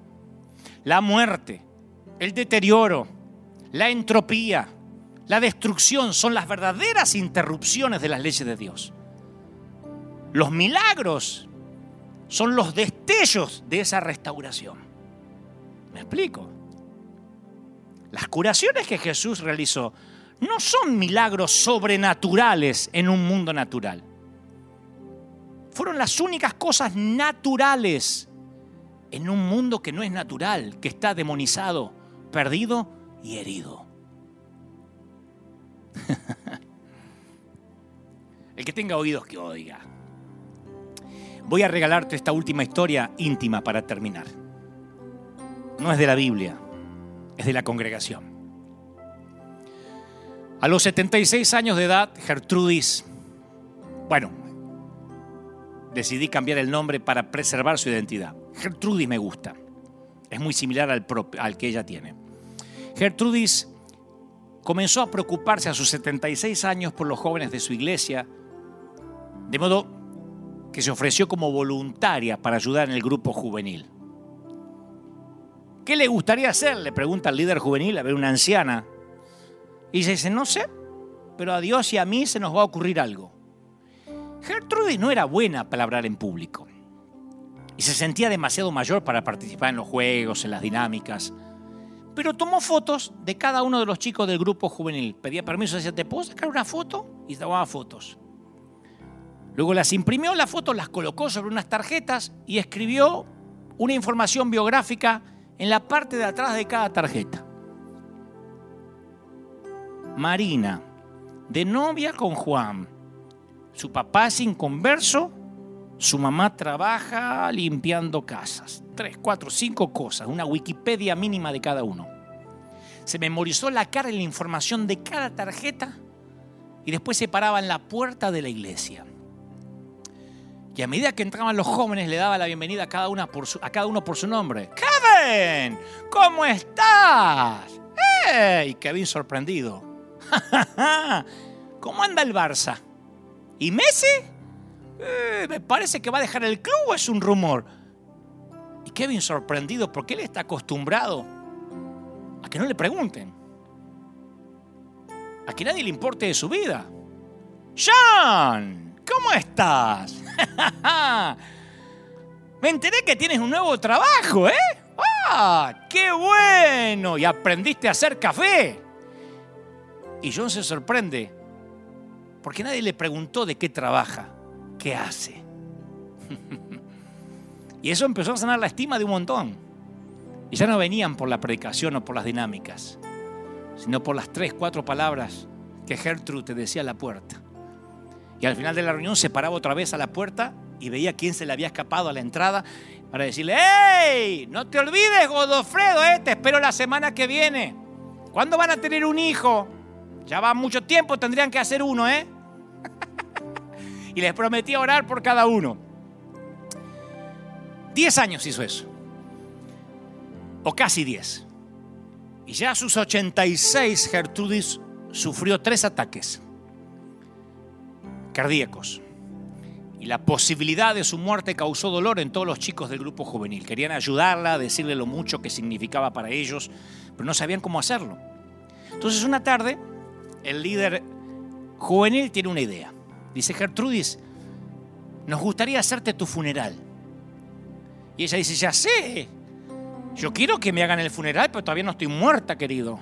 La muerte, el deterioro, la entropía, la destrucción son las verdaderas interrupciones de las leyes de Dios. Los milagros son los destellos de esa restauración. ¿Me explico? Las curaciones que Jesús realizó no son milagros sobrenaturales en un mundo natural. Fueron las únicas cosas naturales en un mundo que no es natural, que está demonizado, perdido y herido. El que tenga oídos que oiga. Voy a regalarte esta última historia íntima para terminar. No es de la Biblia es de la congregación. A los 76 años de edad, Gertrudis, bueno, decidí cambiar el nombre para preservar su identidad. Gertrudis me gusta. Es muy similar al, al que ella tiene. Gertrudis comenzó a preocuparse a sus 76 años por los jóvenes de su iglesia, de modo que se ofreció como voluntaria para ayudar en el grupo juvenil. ¿Qué le gustaría hacer? Le pregunta al líder juvenil, a ver, una anciana. Y dice, no sé, pero a Dios y a mí se nos va a ocurrir algo. Gertrude no era buena para hablar en público. Y se sentía demasiado mayor para participar en los juegos, en las dinámicas. Pero tomó fotos de cada uno de los chicos del grupo juvenil. Pedía permiso, decía, ¿te puedo sacar una foto? Y tomaba fotos. Luego las imprimió, las fotos las colocó sobre unas tarjetas y escribió una información biográfica en la parte de atrás de cada tarjeta. Marina, de novia con Juan. Su papá es inconverso, su mamá trabaja limpiando casas. Tres, cuatro, cinco cosas, una Wikipedia mínima de cada uno. Se memorizó la cara y la información de cada tarjeta y después se paraba en la puerta de la iglesia. Y a medida que entraban los jóvenes le daba la bienvenida a cada, una a cada uno por su nombre. Kevin, ¿cómo estás? ¡Hey! Kevin sorprendido. ¿Cómo anda el Barça? ¿Y Messi? Eh, me parece que va a dejar el club es un rumor. Y Kevin sorprendido porque él está acostumbrado a que no le pregunten. A que nadie le importe de su vida. John, ¿cómo estás? Me enteré que tienes un nuevo trabajo, ¿eh? ¡Ah! ¡Qué bueno! Y aprendiste a hacer café. Y John se sorprende porque nadie le preguntó de qué trabaja, qué hace. y eso empezó a sanar la estima de un montón. Y ya no venían por la predicación o por las dinámicas, sino por las tres, cuatro palabras que Gertrude te decía a la puerta. Y al final de la reunión se paraba otra vez a la puerta y veía quién se le había escapado a la entrada para decirle, ¡Ey! No te olvides, Godofredo, ¿eh? te espero la semana que viene. ¿Cuándo van a tener un hijo? Ya va mucho tiempo, tendrían que hacer uno, ¿eh? y les prometí orar por cada uno. Diez años hizo eso. O casi diez. Y ya a sus 86, Gertrudis sufrió tres ataques cardíacos. Y la posibilidad de su muerte causó dolor en todos los chicos del grupo juvenil. Querían ayudarla, decirle lo mucho que significaba para ellos, pero no sabían cómo hacerlo. Entonces una tarde, el líder juvenil tiene una idea. Dice, Gertrudis, nos gustaría hacerte tu funeral. Y ella dice, ya sé, yo quiero que me hagan el funeral, pero todavía no estoy muerta, querido.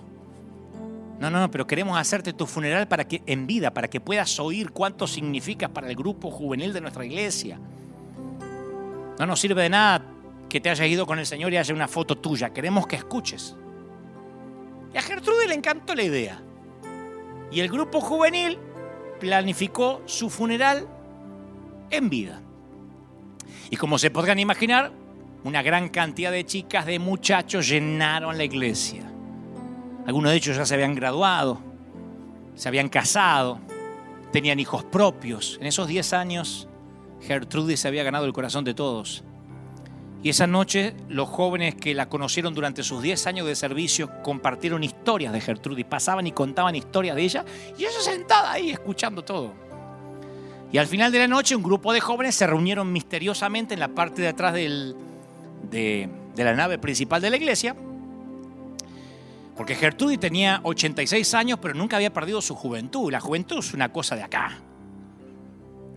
No, no, no, pero queremos hacerte tu funeral para que en vida, para que puedas oír cuánto significa para el grupo juvenil de nuestra iglesia. No nos sirve de nada que te hayas ido con el Señor y haya una foto tuya. Queremos que escuches. Y a Gertrude le encantó la idea. Y el grupo juvenil planificó su funeral en vida. Y como se podrán imaginar, una gran cantidad de chicas, de muchachos llenaron la iglesia. Algunos de ellos ya se habían graduado, se habían casado, tenían hijos propios. En esos 10 años, Gertrudis se había ganado el corazón de todos. Y esa noche los jóvenes que la conocieron durante sus 10 años de servicio compartieron historias de Gertrudis, pasaban y contaban historias de ella y ella sentada ahí escuchando todo. Y al final de la noche un grupo de jóvenes se reunieron misteriosamente en la parte de atrás de la nave principal de la iglesia porque Gertrudis tenía 86 años, pero nunca había perdido su juventud. La juventud es una cosa de acá.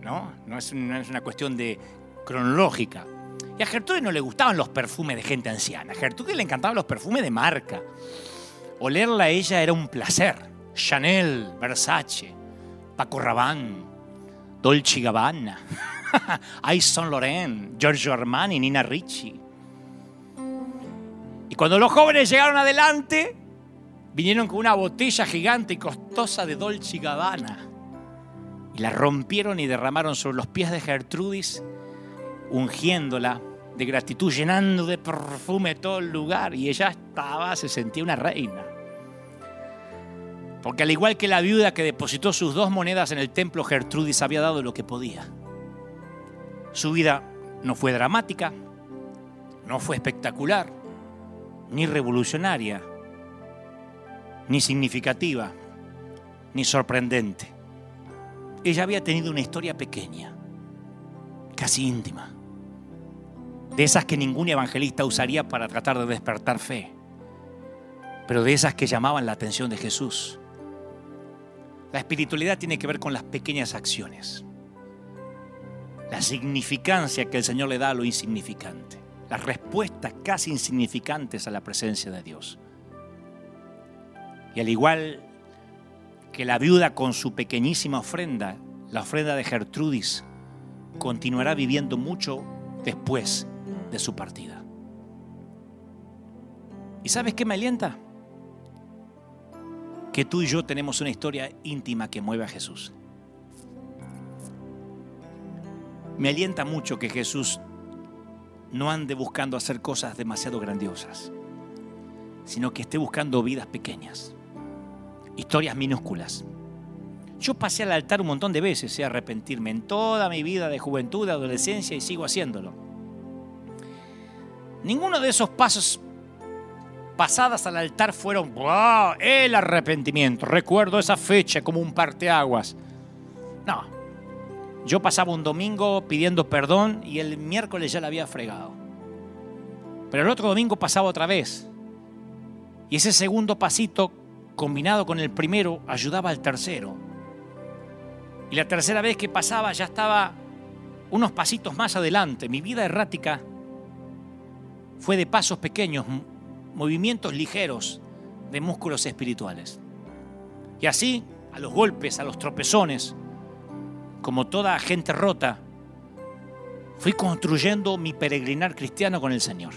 ¿No? No es, una cuestión de cronológica. Y a Gertrudis no le gustaban los perfumes de gente anciana. A Gertrudis le encantaban los perfumes de marca. Olerla a ella era un placer. Chanel, Versace, Paco Rabanne, Dolce Gabbana, Yves Saint Laurent, Giorgio Armani, Nina Ricci. Y cuando los jóvenes llegaron adelante, vinieron con una botella gigante y costosa de Dolce Gabbana y la rompieron y derramaron sobre los pies de Gertrudis, ungiéndola de gratitud, llenando de perfume todo el lugar y ella estaba, se sentía una reina. Porque al igual que la viuda que depositó sus dos monedas en el templo, Gertrudis había dado lo que podía. Su vida no fue dramática, no fue espectacular, ni revolucionaria, ni significativa, ni sorprendente. Ella había tenido una historia pequeña, casi íntima, de esas que ningún evangelista usaría para tratar de despertar fe, pero de esas que llamaban la atención de Jesús. La espiritualidad tiene que ver con las pequeñas acciones, la significancia que el Señor le da a lo insignificante, las respuestas casi insignificantes a la presencia de Dios. Y al igual que la viuda con su pequeñísima ofrenda, la ofrenda de Gertrudis, continuará viviendo mucho después de su partida. ¿Y sabes qué me alienta? Que tú y yo tenemos una historia íntima que mueve a Jesús. Me alienta mucho que Jesús no ande buscando hacer cosas demasiado grandiosas, sino que esté buscando vidas pequeñas historias minúsculas. Yo pasé al altar un montón de veces, sé arrepentirme en toda mi vida de juventud, adolescencia y sigo haciéndolo. Ninguno de esos pasos pasadas al altar fueron ¡Wow! el arrepentimiento. Recuerdo esa fecha como un parteaguas. No. Yo pasaba un domingo pidiendo perdón y el miércoles ya la había fregado. Pero el otro domingo pasaba otra vez. Y ese segundo pasito combinado con el primero, ayudaba al tercero. Y la tercera vez que pasaba ya estaba unos pasitos más adelante. Mi vida errática fue de pasos pequeños, movimientos ligeros de músculos espirituales. Y así, a los golpes, a los tropezones, como toda gente rota, fui construyendo mi peregrinar cristiano con el Señor.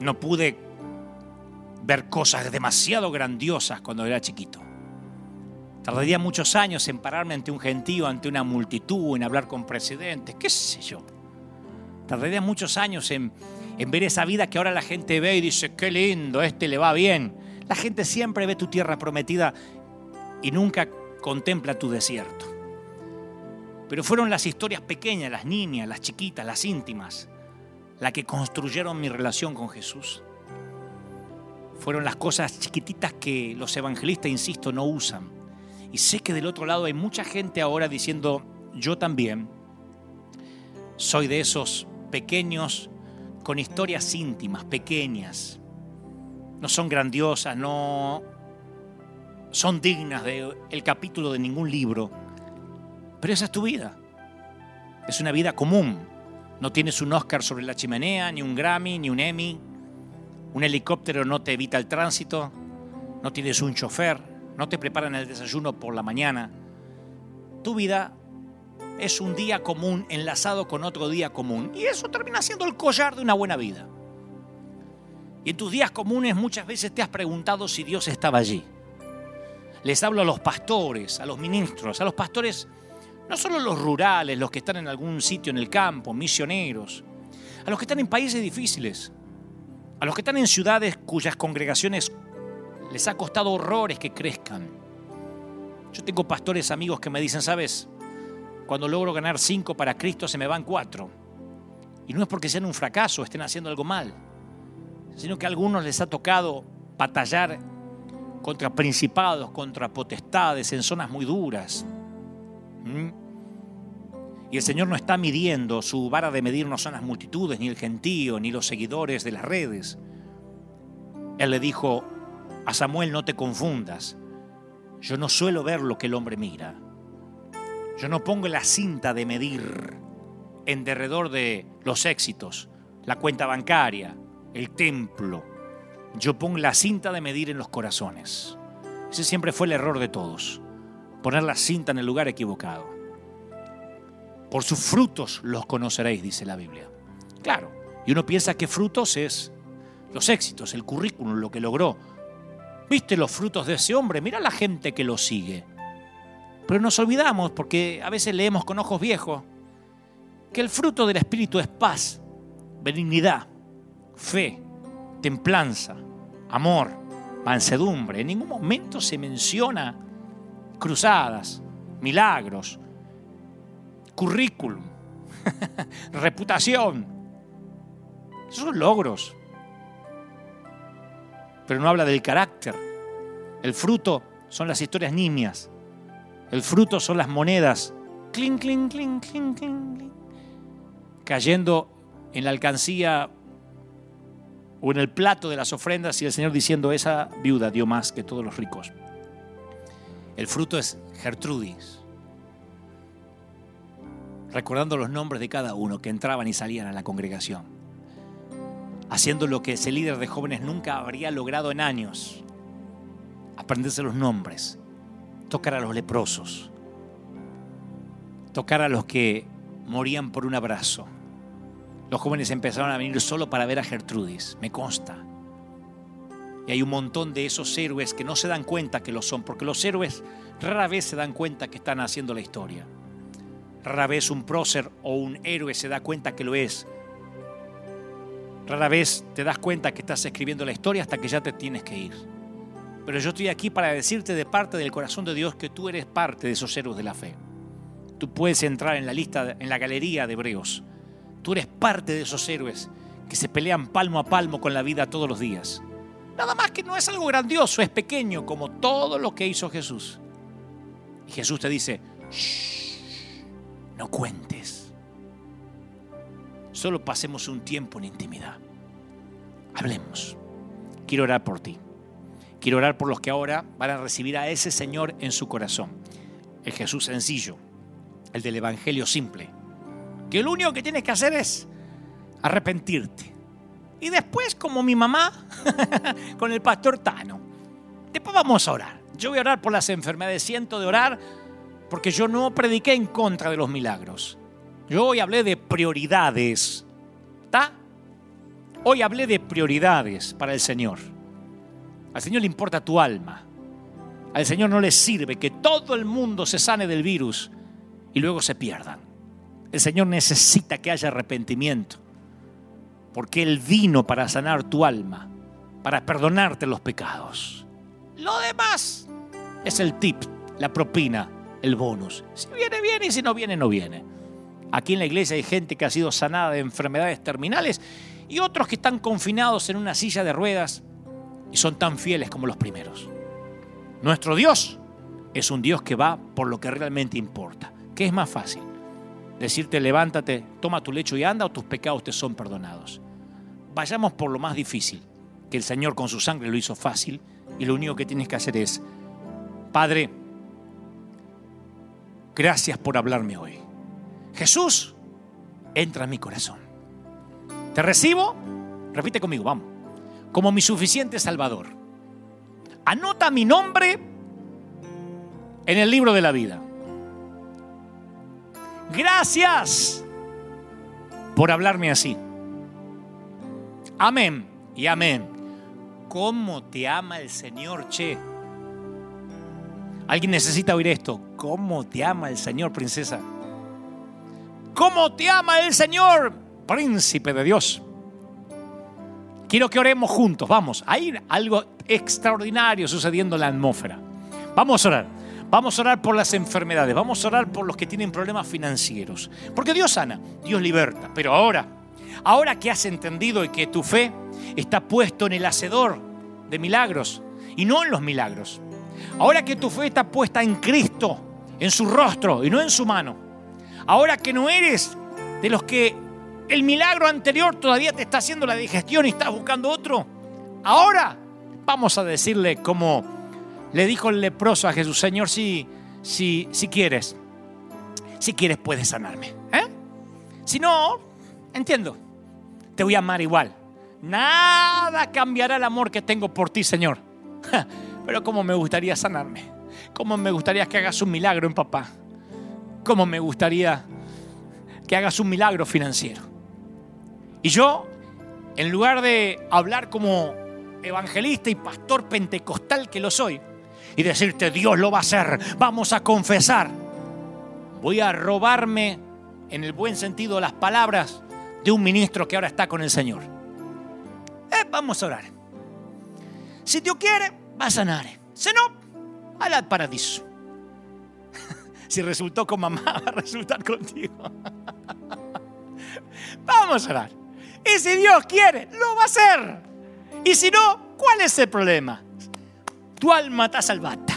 No pude ver cosas demasiado grandiosas cuando era chiquito. Tardaría muchos años en pararme ante un gentío, ante una multitud, en hablar con presidentes, qué sé yo. Tardaría muchos años en, en ver esa vida que ahora la gente ve y dice, qué lindo, este le va bien. La gente siempre ve tu tierra prometida y nunca contempla tu desierto. Pero fueron las historias pequeñas, las niñas, las chiquitas, las íntimas, las que construyeron mi relación con Jesús. Fueron las cosas chiquititas que los evangelistas, insisto, no usan. Y sé que del otro lado hay mucha gente ahora diciendo, yo también soy de esos pequeños con historias íntimas, pequeñas. No son grandiosas, no son dignas del el capítulo de ningún libro. Pero esa es tu vida. Es una vida común. No tienes un Oscar sobre la chimenea, ni un Grammy, ni un Emmy. Un helicóptero no te evita el tránsito. No tienes un chofer. No te preparan el desayuno por la mañana. Tu vida es un día común enlazado con otro día común. Y eso termina siendo el collar de una buena vida. Y en tus días comunes muchas veces te has preguntado si Dios estaba allí. Les hablo a los pastores, a los ministros, a los pastores, no solo los rurales, los que están en algún sitio en el campo, misioneros, a los que están en países difíciles, a los que están en ciudades cuyas congregaciones les ha costado horrores que crezcan. Yo tengo pastores amigos que me dicen, sabes, cuando logro ganar cinco para Cristo se me van cuatro. Y no es porque sean un fracaso, estén haciendo algo mal, sino que a algunos les ha tocado batallar contra principados, contra potestades en zonas muy duras. ¿Mm? El Señor no está midiendo, su vara de medir no son las multitudes, ni el gentío, ni los seguidores de las redes. Él le dijo a Samuel, no te confundas, yo no suelo ver lo que el hombre mira. Yo no pongo la cinta de medir en derredor de los éxitos, la cuenta bancaria, el templo. Yo pongo la cinta de medir en los corazones. Ese siempre fue el error de todos, poner la cinta en el lugar equivocado. Por sus frutos los conoceréis, dice la Biblia. Claro, y uno piensa que frutos es los éxitos, el currículum, lo que logró. ¿Viste los frutos de ese hombre? Mira la gente que lo sigue. Pero nos olvidamos, porque a veces leemos con ojos viejos, que el fruto del Espíritu es paz, benignidad, fe, templanza, amor, mansedumbre. En ningún momento se menciona cruzadas, milagros, currículum, reputación. Esos son logros. Pero no habla del carácter. El fruto son las historias nimias el fruto son las monedas. Cling, cling, cling, cling, cling, Cayendo en la alcancía o en el plato de las ofrendas y el Señor diciendo, esa viuda dio más que todos los ricos. El fruto es Gertrudis. Recordando los nombres de cada uno que entraban y salían a la congregación. Haciendo lo que ese líder de jóvenes nunca habría logrado en años. Aprenderse los nombres tocar a los leprosos, tocar a los que morían por un abrazo. Los jóvenes empezaron a venir solo para ver a Gertrudis, me consta. Y hay un montón de esos héroes que no se dan cuenta que lo son, porque los héroes rara vez se dan cuenta que están haciendo la historia. Rara vez un prócer o un héroe se da cuenta que lo es. Rara vez te das cuenta que estás escribiendo la historia hasta que ya te tienes que ir. Pero yo estoy aquí para decirte de parte del corazón de Dios que tú eres parte de esos héroes de la fe. Tú puedes entrar en la lista, en la galería de hebreos. Tú eres parte de esos héroes que se pelean palmo a palmo con la vida todos los días. Nada más que no es algo grandioso, es pequeño como todo lo que hizo Jesús. Y Jesús te dice, no cuentes. Solo pasemos un tiempo en intimidad. Hablemos. Quiero orar por ti. Quiero orar por los que ahora van a recibir a ese Señor en su corazón. El Jesús sencillo, el del Evangelio simple. Que lo único que tienes que hacer es arrepentirte. Y después, como mi mamá, con el pastor Tano. Después vamos a orar. Yo voy a orar por las enfermedades. Siento de orar porque yo no prediqué en contra de los milagros. Yo hoy hablé de prioridades. ¿Está? Hoy hablé de prioridades para el Señor. Al Señor le importa tu alma. Al Señor no le sirve que todo el mundo se sane del virus y luego se pierdan. El Señor necesita que haya arrepentimiento, porque Él vino para sanar tu alma, para perdonarte los pecados. Lo demás es el tip, la propina, el bonus. Si viene, viene y si no viene, no viene. Aquí en la iglesia hay gente que ha sido sanada de enfermedades terminales y otros que están confinados en una silla de ruedas y son tan fieles como los primeros. Nuestro Dios es un Dios que va por lo que realmente importa. ¿Qué es más fácil? Decirte levántate, toma tu lecho y anda o tus pecados te son perdonados. Vayamos por lo más difícil, que el Señor con su sangre lo hizo fácil y lo único que tienes que hacer es, Padre, gracias por hablarme hoy. Jesús, entra en mi corazón. Te recibo, repite conmigo, vamos, como mi suficiente Salvador. Anota mi nombre en el libro de la vida. Gracias por hablarme así. Amén y amén. ¿Cómo te ama el Señor, che? Alguien necesita oír esto. ¿Cómo te ama el Señor, princesa? ¿Cómo te ama el Señor, príncipe de Dios? Quiero que oremos juntos, vamos. Hay algo extraordinario sucediendo en la atmósfera. Vamos a orar. Vamos a orar por las enfermedades, vamos a orar por los que tienen problemas financieros. Porque Dios sana, Dios liberta. Pero ahora, ahora que has entendido y que tu fe está puesto en el hacedor de milagros y no en los milagros. Ahora que tu fe está puesta en Cristo, en su rostro y no en su mano. Ahora que no eres de los que el milagro anterior todavía te está haciendo la digestión y estás buscando otro. Ahora vamos a decirle como le dijo el leproso a Jesús, Señor, si, si, si quieres, si quieres puedes sanarme. ¿eh? Si no, entiendo, te voy a amar igual. Nada cambiará el amor que tengo por ti, Señor. Pero cómo me gustaría sanarme. Cómo me gustaría que hagas un milagro en papá. Cómo me gustaría que hagas un milagro financiero. Y yo, en lugar de hablar como evangelista y pastor pentecostal que lo soy, y decirte, Dios lo va a hacer, vamos a confesar. Voy a robarme, en el buen sentido, las palabras de un ministro que ahora está con el Señor. Eh, vamos a orar. Si Dios quiere, va a sanar. Si no, al paradiso. si resultó con mamá, va a resultar contigo. vamos a orar. Y si Dios quiere, lo va a hacer. Y si no, ¿cuál es el problema? tu alma está salvata.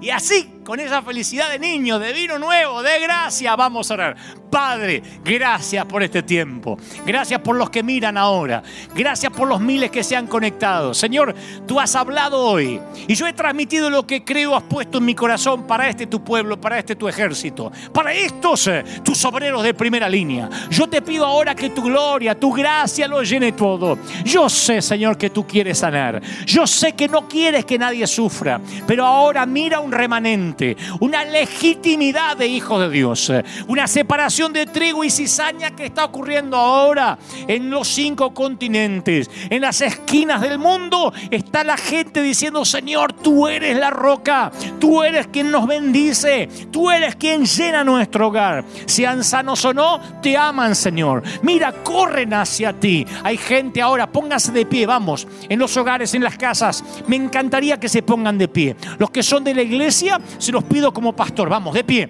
Y así, con esa felicidad de niño, de vino nuevo, de gracia, vamos a orar. Padre, gracias por este tiempo. Gracias por los que miran ahora. Gracias por los miles que se han conectado. Señor, tú has hablado hoy y yo he transmitido lo que creo has puesto en mi corazón para este tu pueblo, para este tu ejército, para estos eh, tus obreros de primera línea. Yo te pido ahora que tu gloria, tu gracia lo llene todo. Yo sé, Señor, que tú quieres sanar. Yo sé que no quieres que nadie sufra, pero ahora mira un remanente, una legitimidad de hijos de Dios, una separación de trigo y cizaña que está ocurriendo ahora en los cinco continentes, en las esquinas del mundo, está la gente diciendo, Señor, tú eres la roca, tú eres quien nos bendice, tú eres quien llena nuestro hogar. Sean sanos o no, te aman, Señor. Mira, corren hacia ti. Hay gente ahora, póngase de pie, vamos, en los hogares, en las casas. Me encantaría que se pongan de pie. Los que son de la iglesia, se los pido como pastor, vamos, de pie.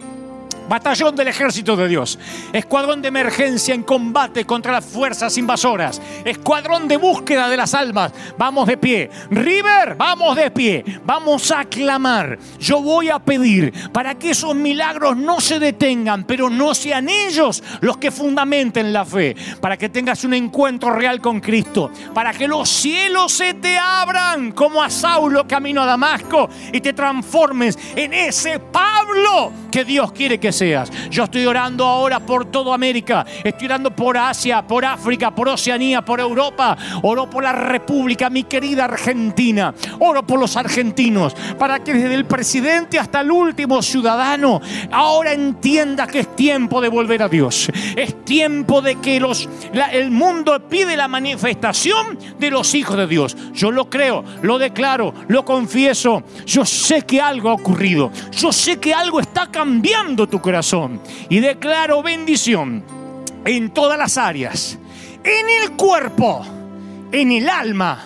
Batallón del ejército de Dios. Escuadrón de emergencia en combate contra las fuerzas invasoras. Escuadrón de búsqueda de las almas. Vamos de pie. River, vamos de pie. Vamos a clamar. Yo voy a pedir para que esos milagros no se detengan, pero no sean ellos los que fundamenten la fe. Para que tengas un encuentro real con Cristo. Para que los cielos se te abran como a Saulo camino a Damasco y te transformes en ese Pablo que Dios quiere que seas. Yo estoy orando ahora por toda América, estoy orando por Asia, por África, por Oceanía, por Europa. Oro por la República, mi querida Argentina. Oro por los argentinos, para que desde el presidente hasta el último ciudadano ahora entienda que es tiempo de volver a Dios. Es tiempo de que los, el mundo pide la manifestación de los hijos de Dios. Yo lo creo, lo declaro, lo confieso. Yo sé que algo ha ocurrido. Yo sé que algo está cambiando tu corazón. Y declaro bendición en todas las áreas, en el cuerpo, en el alma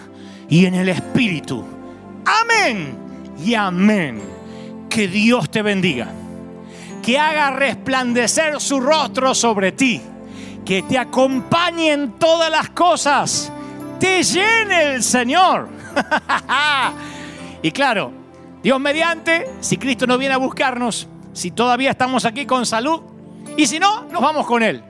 y en el Espíritu. Amén y amén. Que Dios te bendiga. Que haga resplandecer su rostro sobre ti. Que te acompañe en todas las cosas. Te llene el Señor. y claro, Dios mediante, si Cristo no viene a buscarnos, si todavía estamos aquí con salud, y si no, nos vamos con Él.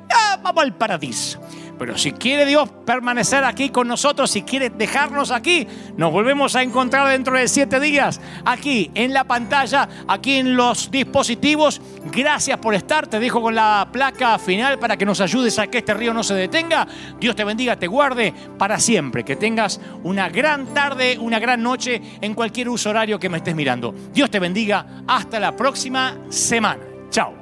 vamos al paraíso. Pero si quiere Dios permanecer aquí con nosotros, si quiere dejarnos aquí, nos volvemos a encontrar dentro de siete días, aquí en la pantalla, aquí en los dispositivos. Gracias por estar. Te dejo con la placa final para que nos ayudes a que este río no se detenga. Dios te bendiga, te guarde para siempre. Que tengas una gran tarde, una gran noche en cualquier uso horario que me estés mirando. Dios te bendiga. Hasta la próxima semana. Chao.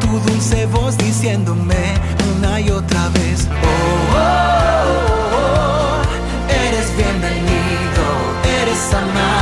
Tu dulce voz diciéndome una y otra vez. oh. oh, oh bienvenido, eres amado